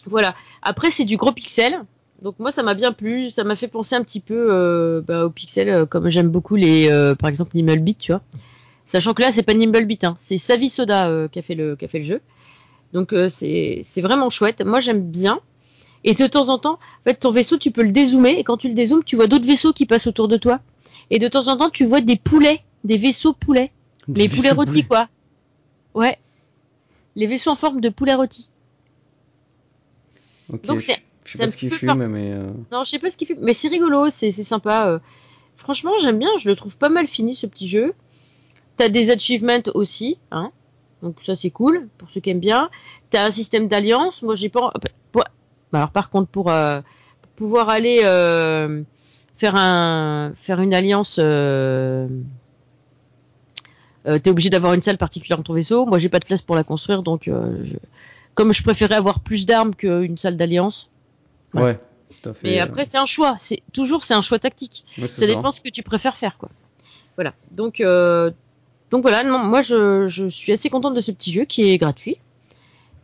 Voilà. Après, c'est du gros pixel. Donc moi, ça m'a bien plu. Ça m'a fait penser un petit peu euh, bah, aux pixels, euh, comme j'aime beaucoup les, euh, par exemple, Nimblebeat, tu vois. Sachant que là, c'est pas Nimblebeat, hein, c'est Savi Soda euh, qui a fait le, qui a fait le jeu. Donc euh, c'est, c'est vraiment chouette. Moi, j'aime bien. Et de temps en temps, en fait, ton vaisseau, tu peux le dézoomer. Et quand tu le dézoomes, tu vois d'autres vaisseaux qui passent autour de toi. Et de temps en temps, tu vois des poulets, des vaisseaux poulets, Des les poulets rôtis, quoi. Ouais. Les vaisseaux en forme de poulet rôti. Ok, Donc c'est Je sais pas ce qu'il fume, mais euh, Non, je sais pas ce qu'il fait, mais c'est rigolo, c'est sympa. euh. Franchement, j'aime bien, je le trouve pas mal fini ce petit jeu. T'as des achievements aussi, hein. Donc ça c'est cool pour ceux qui aiment bien. T'as un système d'alliance. Moi j'ai pas. pour- bah, Alors par contre pour, euh, pour pouvoir aller euh, faire un faire une alliance, euh, t'es obligé d'avoir une salle particulière dans ton vaisseau. Moi j'ai pas de place pour la construire, donc je- comme je préférais avoir plus d'armes qu'une salle d'alliance. Ouais. ouais, tout à fait. Mais après c'est un choix. C'est toujours c'est un choix tactique. ouais, Ça ça. dépend ce que tu préfères faire, quoi. Voilà. Donc, euh, donc voilà. Non, moi, je, je suis assez contente de ce petit jeu qui est gratuit.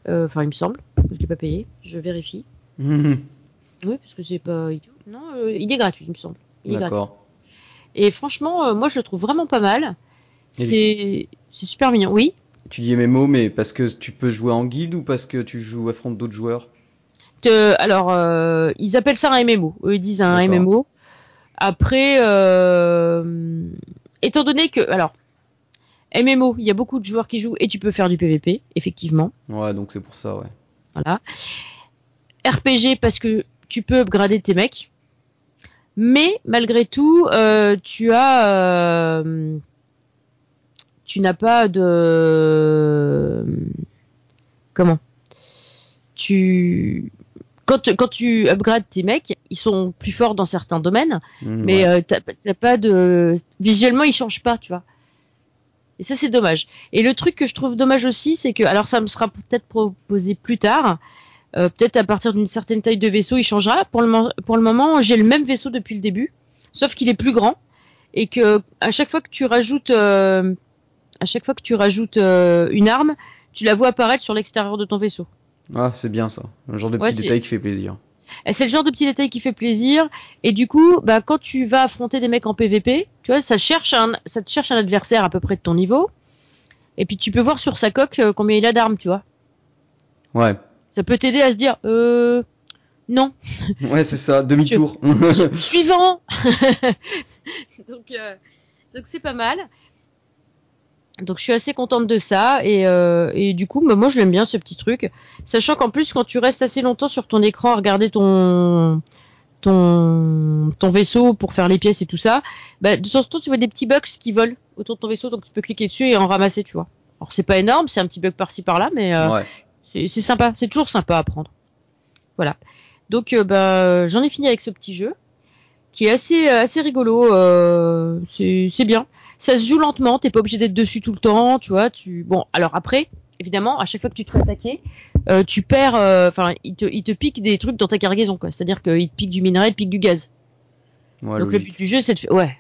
Euh, Enfin, il me semble. Je l'ai pas payé. Je vérifie. Mhm. Oui, parce que c'est pas idiot. Non, euh, il est gratuit, il me semble. D'accord. Et franchement, euh, moi, je le trouve vraiment pas mal. C'est c'est super mignon. Oui. Tu dis MMO, mais parce que tu peux jouer en guilde ou parce que tu joues affrontes d'autres joueurs? Te- alors, euh, ils appellent ça un MMO. Eux, ils disent un. MMO. Après, euh, étant donné que, alors, MMO, il y a beaucoup de joueurs qui jouent et tu peux faire du PVP, effectivement. Ouais, donc c'est pour ça, ouais. Voilà. RPG parce que tu peux upgrader tes mecs, mais malgré tout, euh, tu as, euh, tu n'as pas de, comment, tu, quand, quand tu upgrades tes mecs, ils sont plus forts dans certains domaines, Mm, mais ouais. euh, t'as pas de, visuellement ils changent pas, tu vois. Et ça c'est dommage. Et le truc que je trouve dommage aussi, c'est que, alors ça me sera peut-être proposé plus tard, euh, peut-être à partir d'une certaine taille de vaisseau, il changera. Pour le, mo- pour le moment, j'ai le même vaisseau depuis le début, sauf qu'il est plus grand et que à chaque fois que tu rajoutes, euh, à chaque fois que tu rajoutes une arme, tu la vois apparaître sur l'extérieur de ton vaisseau. Ah, c'est bien ça. Un genre de Ouais, petit c'est- détail qui fait plaisir. Et C'est le genre de petit détail qui fait plaisir. Et du coup, bah, quand tu vas affronter des mecs en PVP, tu vois, ça cherche un, ça te cherche un adversaire à peu près de ton niveau. Et puis tu peux voir sur sa coque euh, combien il a d'armes, tu vois. Ouais. Ça peut t'aider à se dire, euh, non, Ouais, c'est ça. Demi-tour. suivant. donc, euh, donc c'est pas mal. Donc je suis assez contente de ça et, euh, et du coup bah, moi je l'aime bien ce petit truc, sachant qu'en plus quand tu restes assez longtemps sur ton écran à regarder ton ton ton vaisseau pour faire les pièces et tout ça, bah, de temps en temps tu vois des petits bugs qui volent autour de ton vaisseau donc tu peux cliquer dessus et en ramasser tu vois. Alors c'est pas énorme, c'est un petit bug par-ci par-là mais euh, ouais. c'est sympa, c'est toujours sympa à prendre. Voilà. Donc euh, bah j'en ai fini avec ce petit jeu qui est assez assez rigolo. euh, c'est c'est bien. Ça se joue lentement, t'es pas obligé d'être dessus tout le temps, tu vois. Tu bon alors après évidemment à chaque fois que tu te fais attaquer, euh, tu perds. euh, Enfin il te il te pique des trucs dans ta cargaison quoi. C'est-à-dire qu'il te pique du minerai, il te pique du gaz. Ouais, Donc le but du jeu c'est de faire ouais.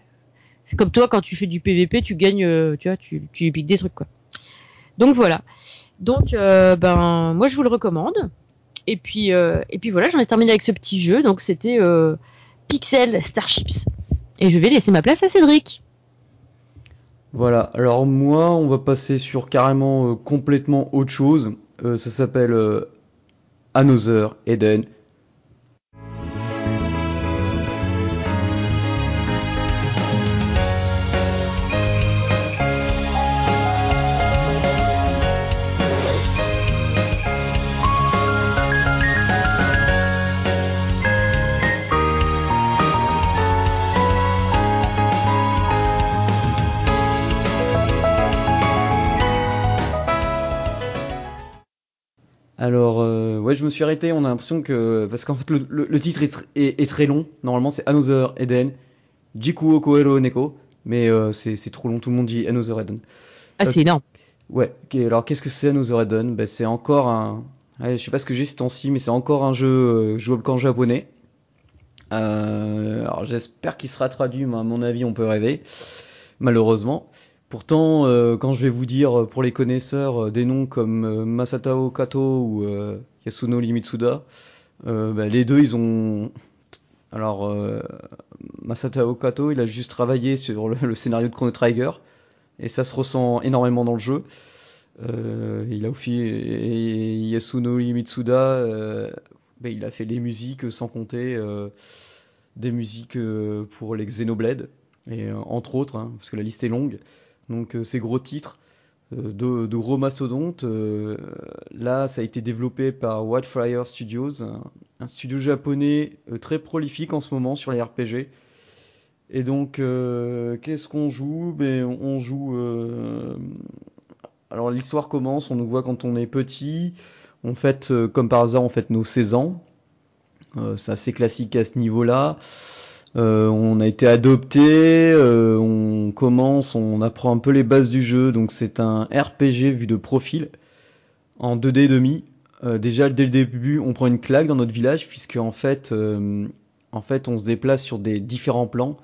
C'est comme toi quand tu fais du PVP, tu gagnes, euh, tu vois, tu tu piques des trucs quoi. Donc voilà. Donc euh, ben moi je vous le recommande. Et puis euh, et puis voilà, j'en ai terminé avec ce petit jeu. Donc c'était euh, Pixel Starships. Et je vais laisser ma place à Cédric. Voilà, alors moi, on va passer sur carrément euh, complètement autre chose. Euh, ça s'appelle euh, Another Eden. Je me suis arrêté. On a l'impression que. Parce qu'en fait, le, le- le titre est, tr- est- est très long. Normalement, c'est Another Eden. Jikuo Koero Neko. Mais euh, c'est trop long. Tout le monde dit Another Eden. Ah, c'est énorme. Ouais, ok, alors qu'est-ce que c'est Another Eden? Ben, C'est encore un. Ouais, je sais pas ce que j'ai ce temps-ci, mais c'est encore un jeu euh, jouable qu'en japonais. Euh, alors j'espère qu'il sera traduit, mais à mon avis, on peut rêver. Malheureusement. Pourtant, euh, quand je vais vous dire euh, pour les connaisseurs euh, des noms comme Masatao Kato ou euh, Yasunori Mitsuda, euh, ben, les deux ils ont. Alors, Masatao Kato, il a juste travaillé sur le, scénario de Chrono Trigger, et ça se ressent énormément dans le jeu. Il a aussi et Yasunori Mitsuda, euh, ben, il a fait les musiques sans compter des musiques pour les Xenoblade et entre autres, hein, parce que la liste est longue. Donc euh, ces gros titres euh, de, de gros mastodontes. euh, là, ça a été développé par Wildfire Studios, un, studio japonais très prolifique en ce moment sur les RPG. Et donc, qu'est-ce qu'on joue? Ben, on joue. alors l'histoire commence, on nous voit quand on est petit, on fête, comme par hasard, on fête nos 16 ans. C'est assez classique à ce niveau-là. Euh, on a été adopté, euh, on commence, on apprend un peu les bases du jeu, donc c'est un RPG vu de profil, en 2D et demi. Euh, déjà dès le début, on prend une claque dans notre village, puisque en fait, on se déplace sur des différents plans.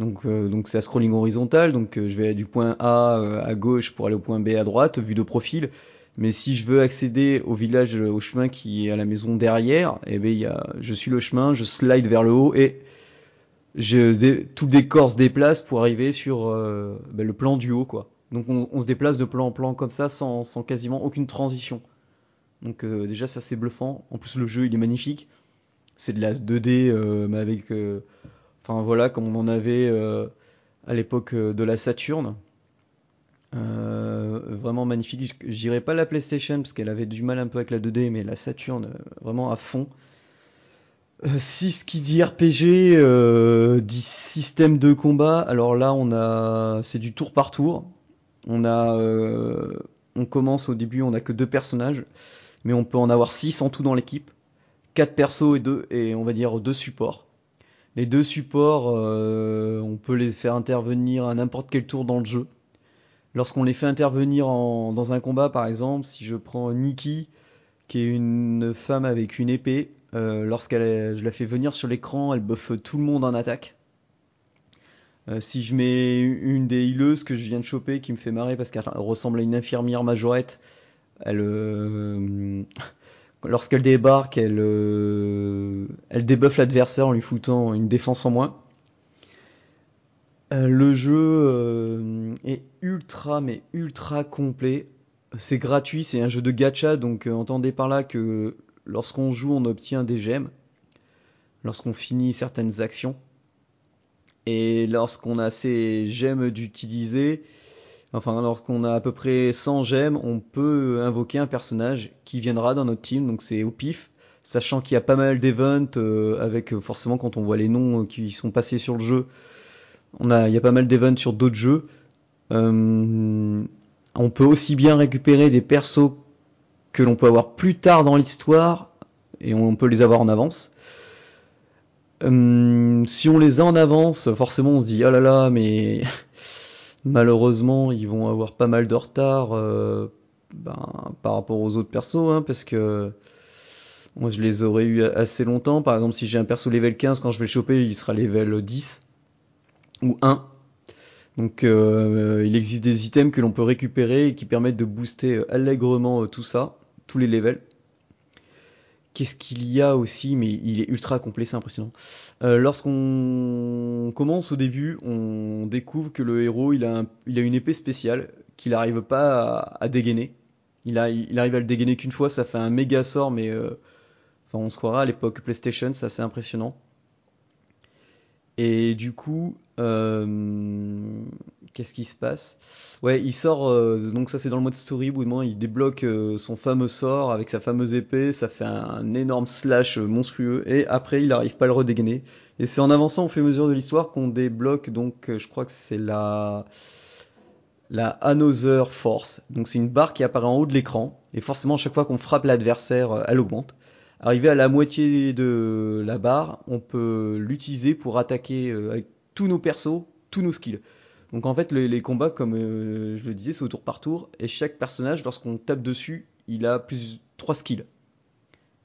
Donc, c'est à scrolling horizontal, donc je vais du point A à gauche pour aller au point B à droite, vue de profil. Mais si je veux accéder au village, au chemin qui est à la maison derrière, eh a, je suis le chemin, je slide vers le haut et tout le décor se déplace pour arriver sur euh, ben, le plan du haut, quoi. Donc on, se déplace de plan en plan comme ça sans, quasiment aucune transition. Donc euh, déjà ça c'est bluffant. En plus le jeu il est magnifique. C'est de la 2D euh, mais avec, enfin voilà comme on en avait à l'époque de la Saturn. Euh, vraiment magnifique. Je dirais pas la PlayStation parce qu'elle avait du mal un peu avec la 2D, mais la Saturn euh, vraiment à fond. Euh, si ce qui dit RPG euh, dit système de combat, alors là on a c'est du tour par tour. On a euh, on commence au début, on a que deux personnages, mais on peut en avoir six en tout dans l'équipe. Quatre persos et deux et on va dire deux supports. Les deux supports, on peut les faire intervenir à n'importe quel tour dans le jeu. Lorsqu'on les fait intervenir en- dans un combat, par exemple, si je prends Nikki, qui est une femme avec une épée, euh, lorsqu'elle je la fais venir sur l'écran, elle buffe tout le monde en attaque. Euh, si je mets une des healeuses que je viens de choper, qui me fait marrer parce qu'elle ressemble à une infirmière majorette, elle, euh, lorsqu'elle débarque, elle, elle débuffe l'adversaire en lui foutant une défense en moins. Le jeu est ultra mais ultra complet. C'est gratuit, c'est un jeu de gacha, donc entendez par là que lorsqu'on joue, on obtient des gemmes, lorsqu'on finit certaines actions. Et lorsqu'on a ces gemmes d'utiliser, enfin lorsqu'on a à peu près 100 gemmes, on peut invoquer un personnage qui viendra dans notre team, donc c'est au pif, sachant qu'il y a pas mal d'events euh, avec euh, forcément quand on voit les noms euh, qui sont passés sur le jeu, il y a pas mal d'events sur d'autres jeux. On peut aussi bien récupérer des persos que l'on peut avoir plus tard dans l'histoire et on peut les avoir en avance. Euh, si on les a en avance, forcément on se dit ah là là, mais malheureusement ils vont avoir pas mal de retard euh, ben, par rapport aux autres persos, hein, parce que moi je les aurais eu assez longtemps. Par exemple, si j'ai un perso level 15, quand je vais le choper, il sera level 10 ou 1. Donc euh, il existe des items que l'on peut récupérer et qui permettent de booster euh, allègrement euh, tout ça, tous les levels. Qu'est-ce qu'il y a aussi, mais il est ultra complet, c'est impressionnant. Euh, Lorsqu'on commence au début, on découvre que le héros il a, une épée spéciale qu'il n'arrive pas à, dégainer. Il, arrive à le dégainer qu'une fois, ça fait un méga sort, mais euh, on se croira à l'époque PlayStation, c'est assez impressionnant. Et du coup, euh, qu'est-ce qui se passe? Ouais, il sort, euh, donc ça c'est dans le mode story, au bout d'un moment il débloque euh, son fameux sort avec sa fameuse épée, ça fait un, énorme slash monstrueux, et après il n'arrive pas à le redégainer. Et c'est en avançant au fur et à mesure de l'histoire qu'on débloque, donc je crois que c'est la, la Another Force. Donc c'est une barre qui apparaît en haut de l'écran, et forcément à chaque fois qu'on frappe l'adversaire, elle augmente. Arrivé à la moitié de la barre, on peut l'utiliser pour attaquer euh, avec tous nos persos, tous nos skills. Donc en fait les, combats, comme euh, je le disais, c'est au tour par tour, et chaque personnage, lorsqu'on tape dessus, il a plus 3 skills.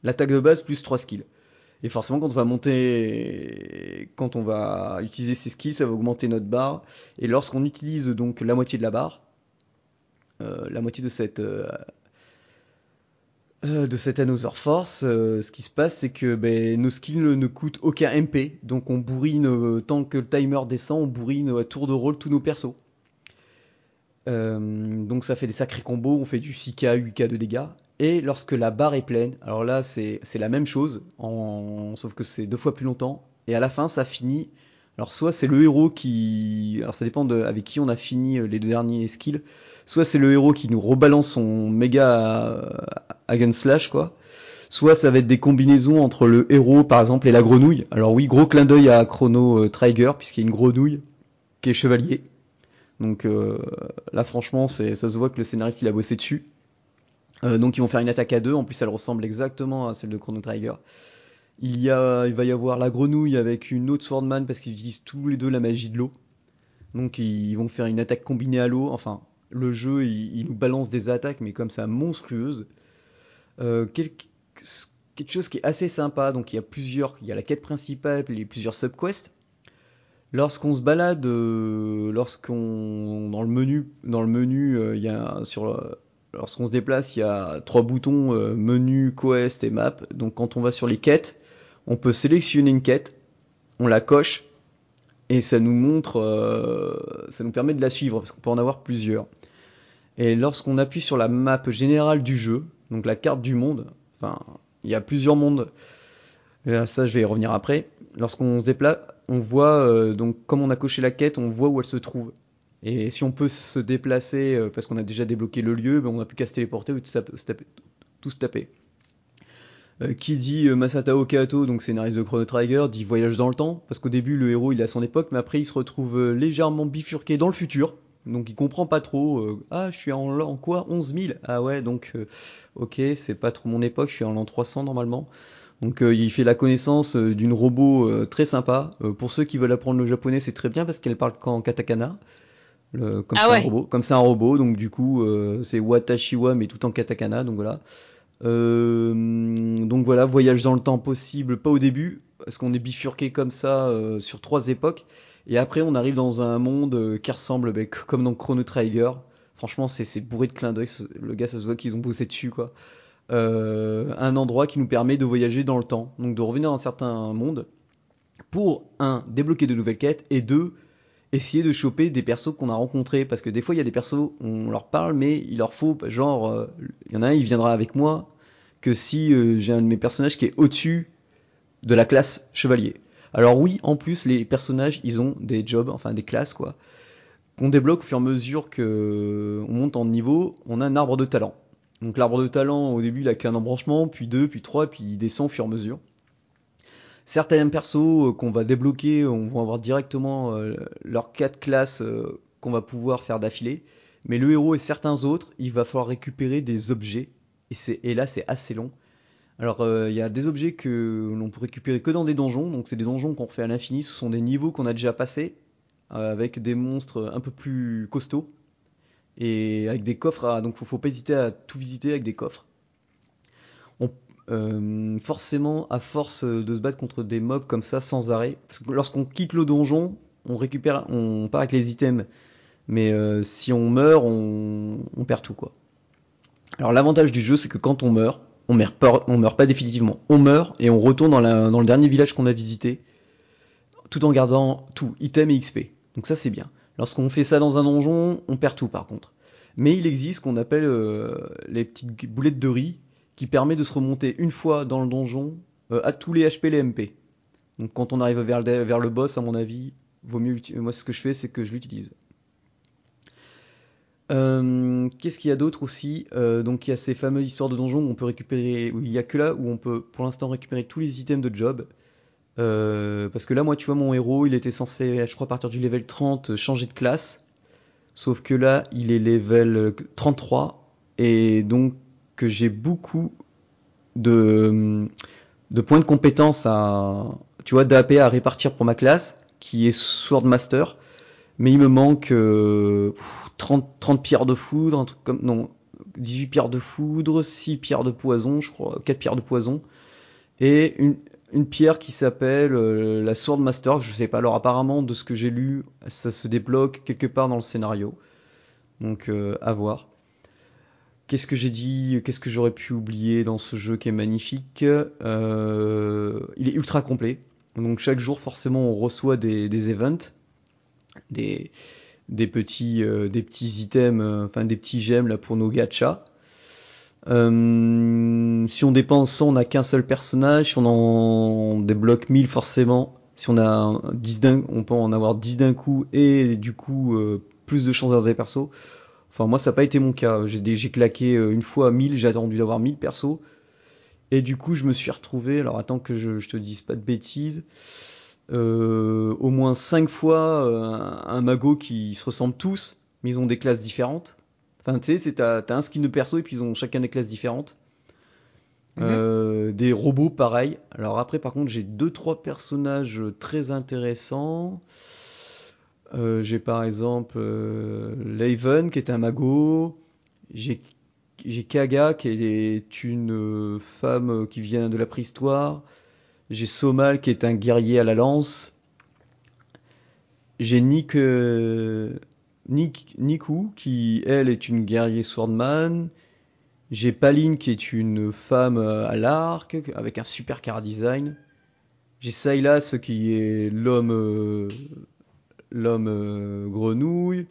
L'attaque de base plus 3 skills. Et forcément quand on va monter, quand on va utiliser ces skills, ça va augmenter notre barre. Et lorsqu'on utilise donc la moitié de la barre, euh, la moitié de cette euh, de cette Another Force, euh, ce qui se passe, c'est que ben, nos skills ne, coûtent aucun MP, donc on bourrine euh, tant que le timer descend, on bourrine à tour de rôle tous nos persos. Donc ça fait des sacrés combos, on fait du 6k, 8k de dégâts. Et lorsque la barre est pleine, alors là c'est la même chose, sauf que c'est deux fois plus longtemps. Et à la fin ça finit. Alors soit c'est le héros qui, alors ça dépend avec qui on a fini les deux derniers skills. Soit c'est le héros qui nous rebalance son méga hack slash quoi. Soit ça va être des combinaisons entre le héros par exemple et la grenouille. Alors oui, gros clin d'œil à Chrono euh, Trigger puisqu'il y a une grenouille qui est chevalier. Donc euh, là franchement c'est ça se voit que le scénariste il a bossé dessus. Euh, donc ils vont faire une attaque à deux. En plus elle ressemble exactement à celle de Chrono Trigger. Il y a, il va y avoir la grenouille avec une autre Swordman parce qu'ils utilisent tous les deux la magie de l'eau. Donc ils vont faire une attaque combinée à l'eau. Enfin, le jeu il, nous balance des attaques mais comme ça monstrueuses. Euh, quelque, chose qui est assez sympa. Donc il y a plusieurs, il y a la quête principale, et plusieurs subquests. Lorsqu'on se balade, euh, lorsqu'on dans le menu, dans le menu, euh, il y a sur lorsqu'on se déplace, il y a trois boutons euh, menu, quest et map. Donc quand on va sur les quêtes, on peut sélectionner une quête, on la coche et ça nous montre, euh, ça nous permet de la suivre parce qu'on peut en avoir plusieurs. Et lorsqu'on appuie sur la map générale du jeu, donc la carte du monde, enfin il y a plusieurs mondes. Ça je vais y revenir après. Lorsqu'on se déplace, on voit euh, donc comme on a coché la quête, on voit où elle se trouve. Et si on peut se déplacer euh, parce qu'on a déjà débloqué le lieu, ben on n'a plus qu'à se téléporter ou. Tout se taper. Euh, qui dit euh, Masatao Kato, donc scénariste de Chrono Trigger, dit voyage dans le temps, parce qu'au début le héros il est à son époque, mais après il se retrouve euh, légèrement bifurqué dans le futur, donc il comprend pas trop. euh, ah, je suis en l'an quoi 11 000 Ah ouais, donc euh, ok, c'est pas trop mon époque, je suis en l'an 300 normalement. Donc euh, il fait la connaissance d'une robot euh, très sympa. Euh, pour ceux qui veulent apprendre le japonais, c'est très bien parce qu'elle parle qu'en katakana. Le- comme Ah c'est ouais. un robot, comme c'est un robot, donc du coup euh, c'est Watashiwa mais tout en katakana, donc voilà. Euh, donc voilà, voyage dans le temps possible, pas au début, parce qu'on est bifurqué comme ça euh, sur trois époques, et après on arrive dans un monde euh, qui ressemble, c- comme dans Chrono Trigger. Franchement, c'est bourré de clins d'œil. Le gars, ça se voit qu'ils ont bossé dessus, quoi. Un endroit qui nous permet de voyager dans le temps, donc de revenir dans un certain monde pour un débloquer de nouvelles quêtes et deux essayer de choper des persos qu'on a rencontrés parce que des fois il y a des persos on leur parle mais il leur faut genre euh, il y en a un il viendra avec moi que si euh, j'ai un de mes personnages qui est au-dessus de la classe chevalier. Alors oui, en plus les personnages, ils ont des jobs, enfin des classes quoi, qu'on débloque au fur et à mesure que on monte en niveau, on a un arbre de talent. Donc l'arbre de talent au début il a qu'un embranchement, puis deux, puis trois, puis il descend au fur et à mesure. Certains persos euh, qu'on va débloquer, on va avoir directement euh, leurs quatre classes euh, qu'on va pouvoir faire d'affilée. Mais le héros et certains autres, il va falloir récupérer des objets. Et, là, c'est assez long. Alors, il y a des objets que l'on peut récupérer que dans des donjons. Donc, c'est des donjons qu'on fait à l'infini. Ce sont des niveaux qu'on a déjà passés. avec des monstres un peu plus costauds. Et avec des coffres. Donc, faut, faut pas hésiter à tout visiter avec des coffres. Euh, forcément, à force de se battre contre des mobs comme ça sans arrêt, parce que lorsqu'on quitte le donjon, on récupère, on part avec les items, mais euh, si on meurt, on, perd tout quoi. Alors l'avantage du jeu, c'est que quand on meurt, on meurt pas, meurt pas définitivement. On meurt et on retourne dans le dernier village qu'on a visité, tout en gardant tout, item et XP. Donc ça c'est bien. Lorsqu'on fait ça dans un donjon, on perd tout par contre. Mais il existe ce qu'on appelle euh, les petites boulettes de riz qui permet de se remonter une fois dans le donjon euh, à tous les HP les MP. Donc quand on arrive vers le, boss, à mon avis, vaut mieux moi ce que je fais c'est que je l'utilise. Euh, Qu'est-ce qu'il y a d'autre aussi? Euh, Donc il y a ces fameuses histoires de donjons où on peut récupérer, il y a que là où on peut pour l'instant récupérer tous les items de job. Parce que là moi tu vois mon héros il était censé je crois partir du level 30 changer de classe. Sauf que là il est level 33 et donc que j'ai beaucoup de, points de compétence à, tu vois, d'AP à répartir pour ma classe, qui est Swordmaster, mais il me manque euh, 30, 30 pierres de foudre, un truc comme, non, 18 pierres de foudre, 6 pierres de poison, je crois, 4 pierres de poison, et une, une pierre qui s'appelle euh, la Swordmaster, je sais pas, alors apparemment, de ce que j'ai lu, ça se débloque quelque part dans le scénario, donc euh, à voir. Qu'est-ce que j'ai dit Qu'est-ce que j'aurais pu oublier dans ce jeu qui est magnifique euh, Il est ultra complet. Donc chaque jour, forcément, on reçoit des, des events, des, des, petits, euh, des petits items, euh, enfin des petits gemmes là pour nos gachas. Euh, si on dépense 100, on n'a qu'un seul personnage. Si on en débloque 1000, forcément. Si on a 10 d'un, on peut en avoir 10 d'un coup et du coup euh, plus de chances d'avoir des persos. Enfin, moi, ça n'a pas été mon cas. J'ai claqué une fois 1000, j'ai attendu d'avoir 1000 persos. Et du coup, je me suis retrouvé, alors attends que je, je te dise pas de bêtises, euh, au moins 5 fois euh, un, un, mago qui se ressemblent tous, mais ils ont des classes différentes. Enfin, tu sais, t'as as un skin de perso et puis ils ont chacun des classes différentes. Euh, des robots, pareil. Alors après, par contre, j'ai 2-3 personnages très intéressants. Euh, j'ai par exemple euh, qui est un mago. J'ai Kaga qui est une euh, femme qui vient de la préhistoire. J'ai Somal qui est un guerrier à la lance. J'ai Nick, Niku qui elle est une guerrier swordman. J'ai Paline qui est une femme à l'arc avec un super car design. J'ai Silas qui est l'homme l'homme euh, grenouille.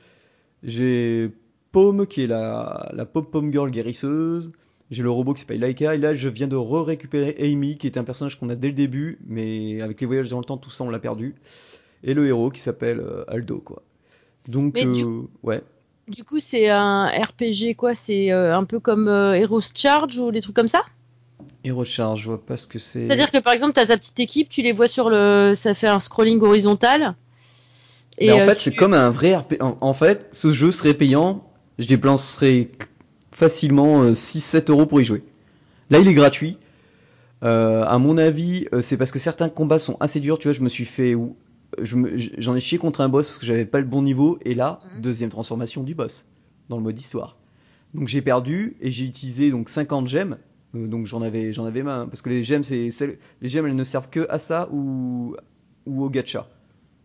J'ai Paume qui est la, la pop pom girl guérisseuse. J'ai le robot qui s'appelle Laika. Et là, je viens de re-récupérer Amy qui est un personnage qu'on a dès le début, mais avec les voyages dans le temps, tout ça, on l'a perdu. Et le héros qui s'appelle euh, Aldo, quoi. Donc, du, euh, ouais. Du coup, c'est un RPG, quoi? C'est euh, un peu comme Heroes Charge ou des trucs comme ça? Hero Charge, je vois pas ce que c'est. C'est-à-dire que par exemple, tu as ta petite équipe, tu les vois sur le. Ça fait un scrolling horizontal. Et en euh, fait, tu- c'est comme un vrai RP. En, en fait, ce jeu serait payant. Je dépenserais facilement euh, 6-7 euros pour y jouer. Là, il est gratuit. Euh, à mon avis, euh, c'est parce que certains combats sont assez durs. Tu vois, je me suis fait. je J'en ai chié contre un boss parce que j'avais pas le bon niveau. Et là, Mhm. deuxième transformation du boss dans le mode histoire. Donc j'ai perdu et j'ai utilisé donc 50 gemmes. Euh, donc j'en avais j'en avais main parce que les gemmes c'est les gemmes elles ne servent que à ça ou ou au gacha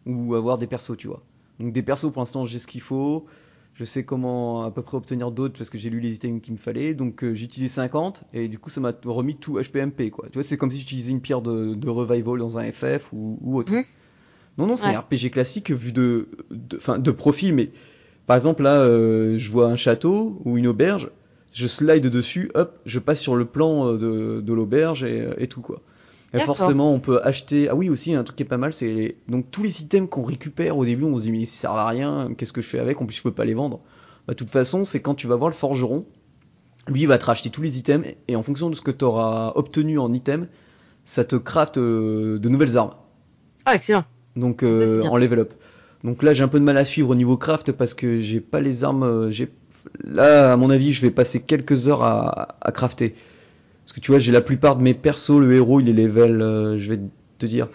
ou avoir des persos, tu vois. Donc des persos pour l'instant j'ai ce qu'il faut. Je sais comment à peu près obtenir d'autres parce que j'ai lu les items qu'il me fallait. Donc euh, j'ai utilisé 50 et du coup ça m'a remis tout HPMP quoi. Tu vois c'est comme si j'utilisais une pierre de, de revival dans un FF ou, ou autre. Mhm. Non non c'est Ouais. un RPG classique vu de de, de profil mais par exemple là euh, je vois un château ou une auberge, je slide dessus, hop, je passe sur le plan euh, de, de l'auberge et, et tout quoi. Et forcément, on peut acheter. Ah oui, aussi, un truc qui est pas mal, c'est les... donc tous les items qu'on récupère au début, on se dit mais ça sert à rien, qu'est-ce que je fais avec? En plus, je peux pas les vendre. Bah, de toute façon, c'est quand tu vas voir le forgeron, lui il va te racheter tous les items et en fonction de ce que tu auras obtenu en item, ça te craft euh, de nouvelles armes. Ah, excellent. Donc euh, en level up. Donc là, j'ai un peu de mal à suivre au niveau craft parce que j'ai pas les armes. euh, J'ai là, à mon avis, je vais passer quelques heures à, à crafter. Parce que tu vois, j'ai la plupart de mes persos, le héros, il est level, euh, je vais te dire,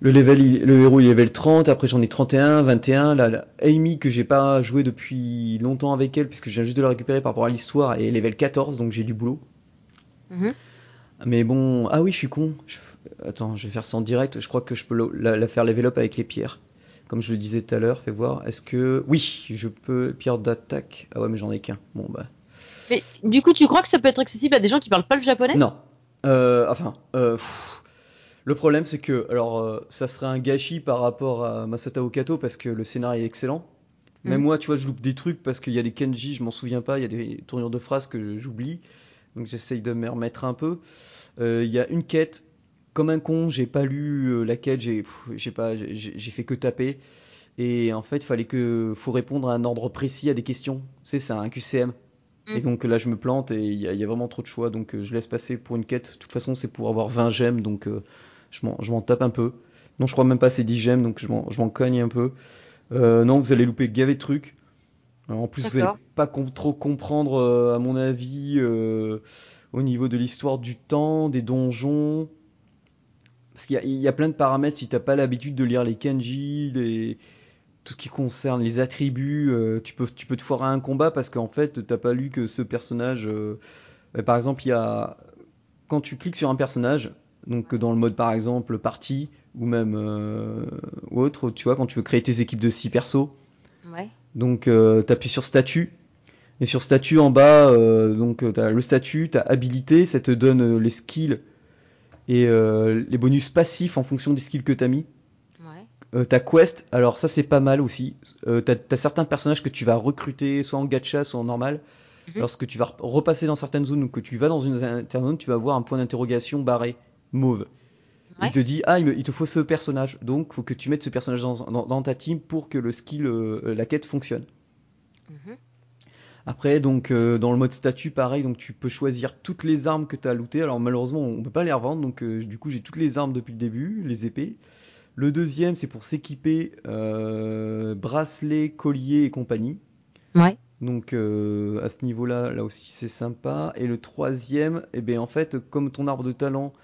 le level, il- le héros, il est level 30. Après, j'en ai 31, 21. Là, la Amy que j'ai pas joué depuis longtemps avec elle, puisque je viens juste de la récupérer par rapport à l'histoire, elle est level 14, donc j'ai du boulot. Mhm. Mais bon, ah oui, je suis con. Je- Attends, je vais faire ça en direct. Je crois que je peux la, la faire level up avec les pierres. Comme je le disais tout à l'heure, fais voir. Est-ce que. Oui, je peux. Pierre d'attaque. Ah ouais, mais j'en ai qu'un. Bon, bah. Mais du coup, tu crois que ça peut être accessible à des gens qui parlent pas le japonais? Non. Euh, enfin, euh, pff, le problème c'est que. Alors, euh, ça serait un gâchis par rapport à Masata Okato parce que le scénario est excellent. Même moi, tu vois, je loupe des trucs parce qu'il y a des kanji, je m'en souviens pas. Il y a des tournures de phrases que j'oublie. Donc j'essaye de me remettre un peu. Il y a une quête. Comme un con, j'ai pas lu la quête, j'ai, pas, j'ai fait que taper. Et en fait, il fallait que, faut répondre à un ordre précis à des questions. Tu sais, c'est un QCM. Et Mm. donc là, je me plante et il y, a- il y a vraiment trop de choix. Donc euh, je laisse passer pour une quête. De toute façon, c'est pour avoir 20 gemmes. Donc euh, je m'en tape un peu. Non, je crois même pas c'est 10 gemmes. Donc je m'en cogne un peu. Euh, non, vous allez louper gavé de trucs. Alors, en plus, vous allez D'accord. pas com- trop comprendre, à mon avis, au niveau de l'histoire du temps, des donjons. Parce qu'il y y a plein de paramètres. Si t'as pas l'habitude de lire les kanji, les, tout ce qui concerne les attributs, euh, tu peux, tu peux te foirer à un combat parce qu'en fait, t'as pas lu que ce personnage. euh, euh, par exemple, il y a quand tu cliques sur un personnage, donc dans le mode par exemple partie ou même euh, ou autre, tu vois, quand tu veux créer tes équipes de 6 persos, Ouais. donc t'appuies sur statut. Et sur statut en bas, donc t'as le statut, t'as habilité, ça te donne les skills et les bonus passifs en fonction des skills que t'as mis. Euh, ta quest, alors ça c'est pas mal aussi. Euh, t'as, t'as certains personnages que tu vas recruter soit en gacha, soit en normal. Mhm. Lorsque tu vas rep- repasser dans certaines zones ou que tu vas dans une zone, tu vas voir un point d'interrogation barré, mauve. Ouais. Il te dit ah il, me- il te faut ce personnage, donc faut que tu mettes ce personnage dans, dans- dans ta team pour que le skill, euh, la quête fonctionne. Mhm. Après, donc dans le mode statut, pareil, donc tu peux choisir toutes les armes que tu as lootées. Alors malheureusement, on peut pas les revendre, donc du coup j'ai toutes les armes depuis le début, les épées. Le deuxième, c'est pour s'équiper euh, bracelet, collier et compagnie. Ouais. Donc euh, à ce niveau-là, là aussi c'est sympa. Et le troisième, eh bien en fait, comme ton arbre de talent,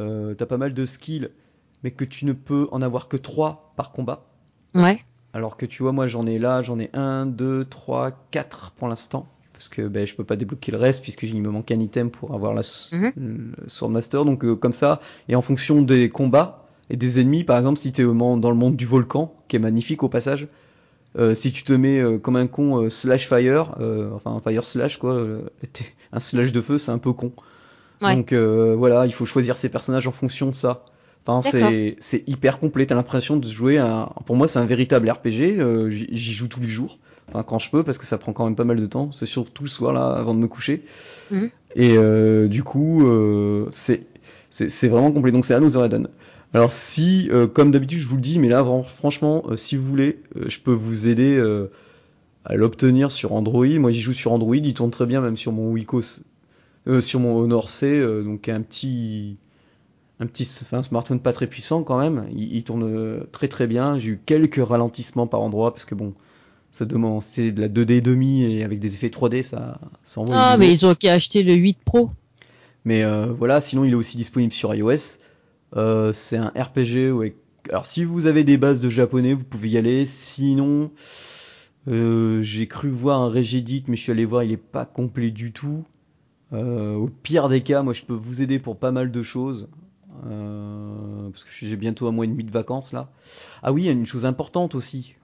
euh, t'as pas mal de skills, mais que tu ne peux en avoir que 3 par combat. Ouais. Alors que tu vois, moi j'en ai là, j'en ai 1, 2, 3, 4 pour l'instant. Parce que ben, je peux pas débloquer le reste puisqu'il me manque un item pour avoir la Swordmaster. Donc euh, comme ça, et en fonction des combats et des ennemis, par exemple si tu es dans le monde du volcan, qui est magnifique au passage, euh, si tu te mets euh, comme un con euh, slash fire, enfin fire slash quoi, un slash de feu c'est un peu con. Ouais. Donc voilà, il faut choisir ses personnages en fonction de ça. Enfin, c'est hyper complet. T'as l'impression de jouer un. Pour moi, c'est un véritable RPG. j'y joue tous les jours. Enfin, quand je peux, parce que ça prend quand même pas mal de temps. C'est surtout le soir là, avant de me coucher. Mhm. Et du coup, c'est vraiment complet. Donc c'est Another Eden. Alors si, euh, comme d'habitude, je vous le dis, mais là, franchement, euh, si vous voulez, euh, je peux vous aider à l'obtenir sur Android. Moi, j'y joue sur Android. Il tourne très bien, même sur mon Wicos. sur mon Honor C, donc un petit, un petit, enfin, un smartphone pas très puissant quand même. Il, il tourne très très bien. J'ai eu quelques ralentissements par endroit parce que bon, ça demande, c'était de la 2D demi et avec des effets 3D, ça, ça envoie. Ah, mais ils ont qu'à acheter le 8 Pro. Mais voilà, sinon il est aussi disponible sur iOS. Euh, c'est un RPG. Alors si vous avez des bases de japonais, vous pouvez y aller. Sinon, euh, j'ai cru voir un Regedit, mais je suis allé voir, il est pas complet du tout. Euh, au pire des cas, moi je peux vous aider pour pas mal de choses. Parce que j'ai bientôt un mois et demi de vacances là. Ah oui, il y a une chose importante aussi.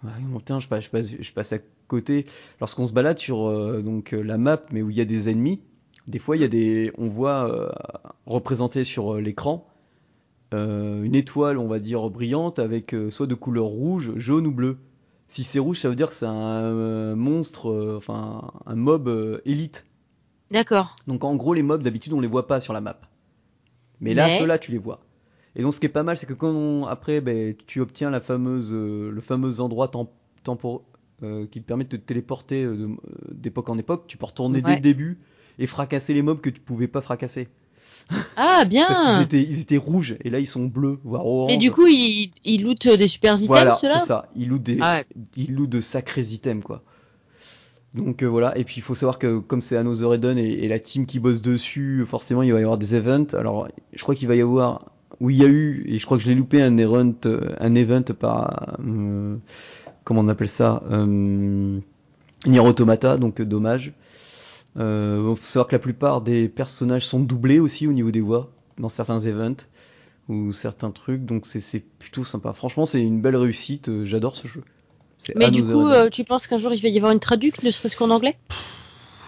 Tiens, je passe, à côté. Lorsqu'on se balade sur la map, mais où il y a des ennemis, des fois il y a des, on voit euh, représenté sur l'écran euh, une étoile, on va dire brillante, avec euh, soit de couleur rouge, jaune ou bleu. Si c'est rouge, ça veut dire que c'est un euh, monstre, enfin un mob élite. D'accord. Donc en gros, les mobs d'habitude on les voit pas sur la map. Mais là, Mais- ceux-là, tu les vois. Et donc ce qui est pas mal, c'est que quand on- après, ben, tu obtiens la fameuse, le fameux endroit temp tempo- euh, qui te permet de te téléporter d'époque en époque, tu peux retourner dès le début et fracasser les mobs que tu pouvais pas fracasser. Ah, bien. Parce qu'ils étaient, ils étaient rouges et là ils sont bleus, voire orange. Et du coup, ils, ils lootent des super items, Voilà, c'est ça. Ils louent des, Ah ouais. ils louent de sacrés items, quoi. Donc euh, voilà, et puis il faut savoir que comme c'est Another Eden et, et la team qui bosse dessus, forcément il va y avoir des events. Alors je crois qu'il va y avoir, oui il y a eu, et je crois que je l'ai loupé un event, euh, un event par, euh, comment on appelle ça, euh, Nier Automata, donc dommage. Euh, bon, faut savoir que la plupart des personnages sont doublés aussi au niveau des voix dans certains events ou certains trucs, donc c'est plutôt sympa. Franchement, c'est une belle réussite. euh, J'adore ce jeu. Mais du coup, euh, tu penses qu'un jour il va y avoir une traduc, ne serait-ce qu'en anglais?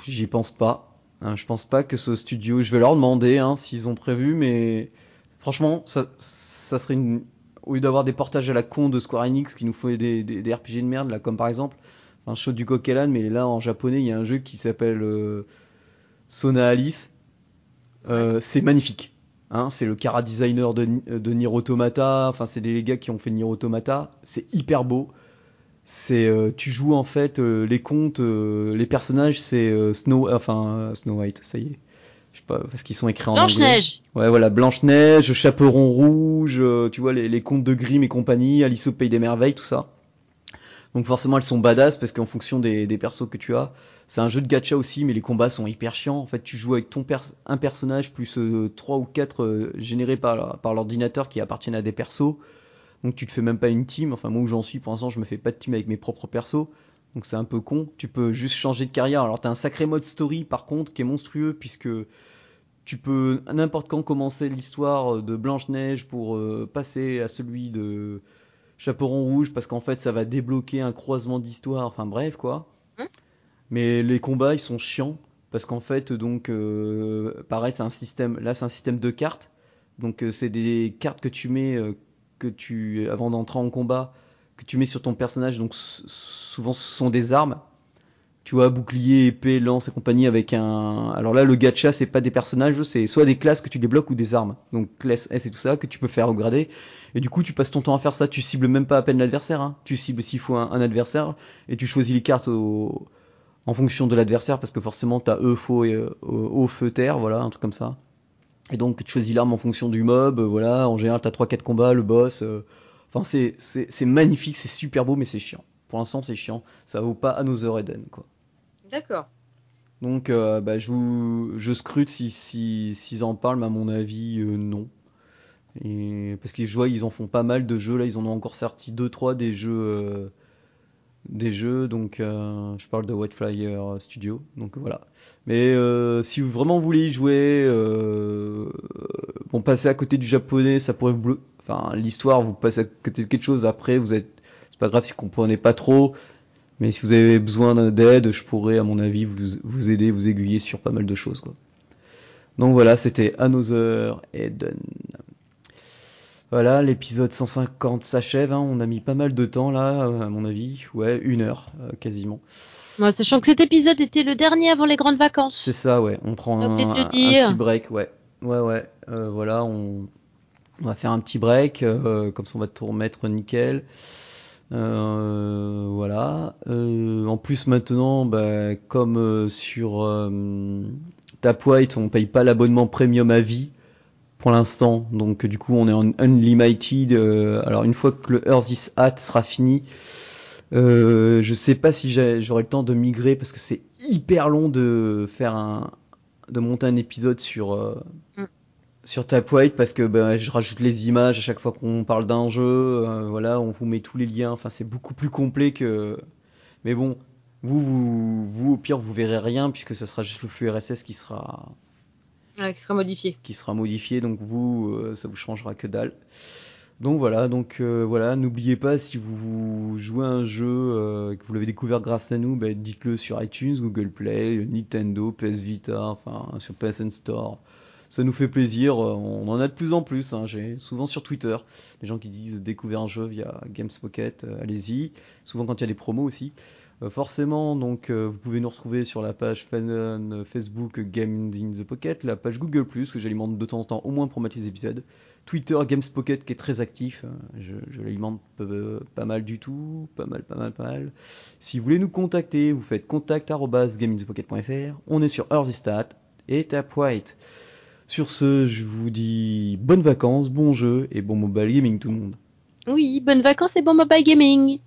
J'y pense pas. Hein, je pense pas que ce studio. Je vais leur demander hein, s'ils ont prévu, mais franchement, ça, ça serait une. Au lieu d'avoir des portages à la con de Square Enix qui nous des, des, des RPG de merde, là, comme par exemple un show du Kokelan, mais là en japonais, il y a un jeu qui s'appelle euh, Sona Alice. Euh, c'est magnifique. Hein, c'est le cara designer de, de Nier Automata. Enfin, c'est les gars qui ont fait Nier Automata. C'est hyper beau. C'est euh, tu joues en fait euh, les contes, les personnages, c'est Snow, enfin Snow White, ça y est. Je sais pas parce qu'ils sont écrits en anglais. Blanche-Neige Ouais, voilà, Blanche-Neige, Chaperon Rouge, tu vois, les, les contes de Grimm et compagnie, Alice au Pays des Merveilles, tout ça. Donc forcément, elles sont badass parce qu'en fonction des, persos que tu as, c'est un jeu de gacha aussi, mais les combats sont hyper chiants. En fait, tu joues avec ton pers un personnage plus euh, trois ou quatre euh, générés par, l'ordinateur qui appartiennent à des persos. Donc tu te fais même pas une team. Enfin, moi où j'en suis, pour l'instant, je me fais pas de team avec mes propres persos. Donc c'est un peu con. Tu peux juste changer de carrière. Alors t'as un sacré mode story par contre qui est monstrueux puisque tu peux n'importe quand commencer l'histoire de Blanche-Neige pour euh, passer à celui de Chaperon Rouge parce qu'en fait ça va débloquer un croisement d'histoire. Enfin bref quoi. Hein? Mais les combats ils sont chiants parce qu'en fait donc euh, pareil c'est un système là c'est un système de cartes. Donc euh, c'est des cartes que tu mets euh, que tu avant d'entrer en combat que tu mets sur ton personnage donc souvent ce sont des armes tu vois, bouclier, épée, lance et compagnie avec un. Alors là, le gacha, c'est pas des personnages, c'est soit des classes que tu débloques ou des armes. Donc classe S et tout ça que tu peux faire upgrader. Et du coup, tu passes ton temps à faire ça. Tu cibles même pas à peine l'adversaire. Hein. Tu cibles s'il faut un, adversaire et tu choisis les cartes en fonction de l'adversaire parce que forcément t'as E, faux et euh, eau, feu, terre, voilà, un truc comme ça. Et donc tu choisis l'arme en fonction du mob. euh, voilà, en général t'as 3-4 combats, le boss. euh, Enfin, c'est magnifique, c'est super beau, mais c'est chiant. Pour l'instant, c'est chiant. Ça vaut pas Another Eden, quoi. D'accord. Donc, euh, bah, je, vous, je scrute si, si, s'ils en parlent, mais à mon avis, euh, non. Et, parce que je vois, ils en font pas mal de jeux. Là, ils en ont encore sorti 2-3 des jeux. euh, des jeux, donc je parle de White Flyer Studio. Donc voilà. Mais si vous vraiment voulez y jouer, bon, passer à côté du japonais, ça pourrait vous. blo- Enfin, l'histoire, vous passez à côté de quelque chose. Après, vous êtes. C'est pas grave si vous comprenez pas trop. Mais si vous avez besoin d'aide, je pourrais, à mon avis, vous, vous aider, vous aiguiller sur pas mal de choses. Quoi. Donc voilà, c'était Another Eden. Voilà, l'épisode 150 s'achève. Hein. On a mis pas mal de temps là, à mon avis. Ouais, une heure euh, quasiment. Ouais, sachant que cet épisode était le dernier avant les grandes vacances. C'est ça, ouais. On prend un, petit break, ouais. Ouais, ouais. Euh, voilà, on, on va faire un petit break. euh, comme ça, on va tout remettre nickel. Euh, voilà. Euh, en plus, maintenant, bah, comme euh, sur euh, Tap White, on paye pas l'abonnement premium à vie pour l'instant. Donc du coup, on est en unlimited. Alors une fois que le Earth is Hat sera fini, je sais pas si j'aurai le temps de migrer parce que c'est hyper long de faire un, de monter un épisode sur mm. Sur Tap White parce que ben, je rajoute les images à chaque fois qu'on parle d'un jeu. Euh, voilà, on vous met tous les liens. Enfin, c'est beaucoup plus complet que. Mais bon, vous, vous, vous, au pire, vous verrez rien puisque ce sera juste le flux RSS qui sera qui sera modifié. Qui sera modifié, donc vous, euh, ça vous changera que dalle. Donc voilà, donc euh, voilà, n'oubliez pas si vous, jouez un jeu euh, que vous l'avez découvert grâce à nous, ben, dites-le sur iTunes, Google Play, Nintendo, PS Vita, enfin sur PSN Store. Ça nous fait plaisir, on en a de plus en plus. Hein. J'ai souvent sur Twitter les gens qui disent découvrir un jeu via Games Pocket, allez-y. Souvent quand il y a des promos aussi. Euh, forcément, donc, euh, vous pouvez nous retrouver sur la page fan, euh, Facebook Game in the Pocket, la page Google que j'alimente de temps en temps, au moins pour mettre les épisodes. Twitter Games Pocket qui est très actif, je, je l'alimente pas mal du tout, pas mal, pas mal, pas mal. Si vous voulez nous contacter, vous faites contact@gameinthepocket.fr. On est sur Earthystat et Tapwhite. Sur ce, je vous dis bonnes vacances, bon jeu et bon mobile gaming tout le monde. Oui, bonnes vacances et bon mobile gaming.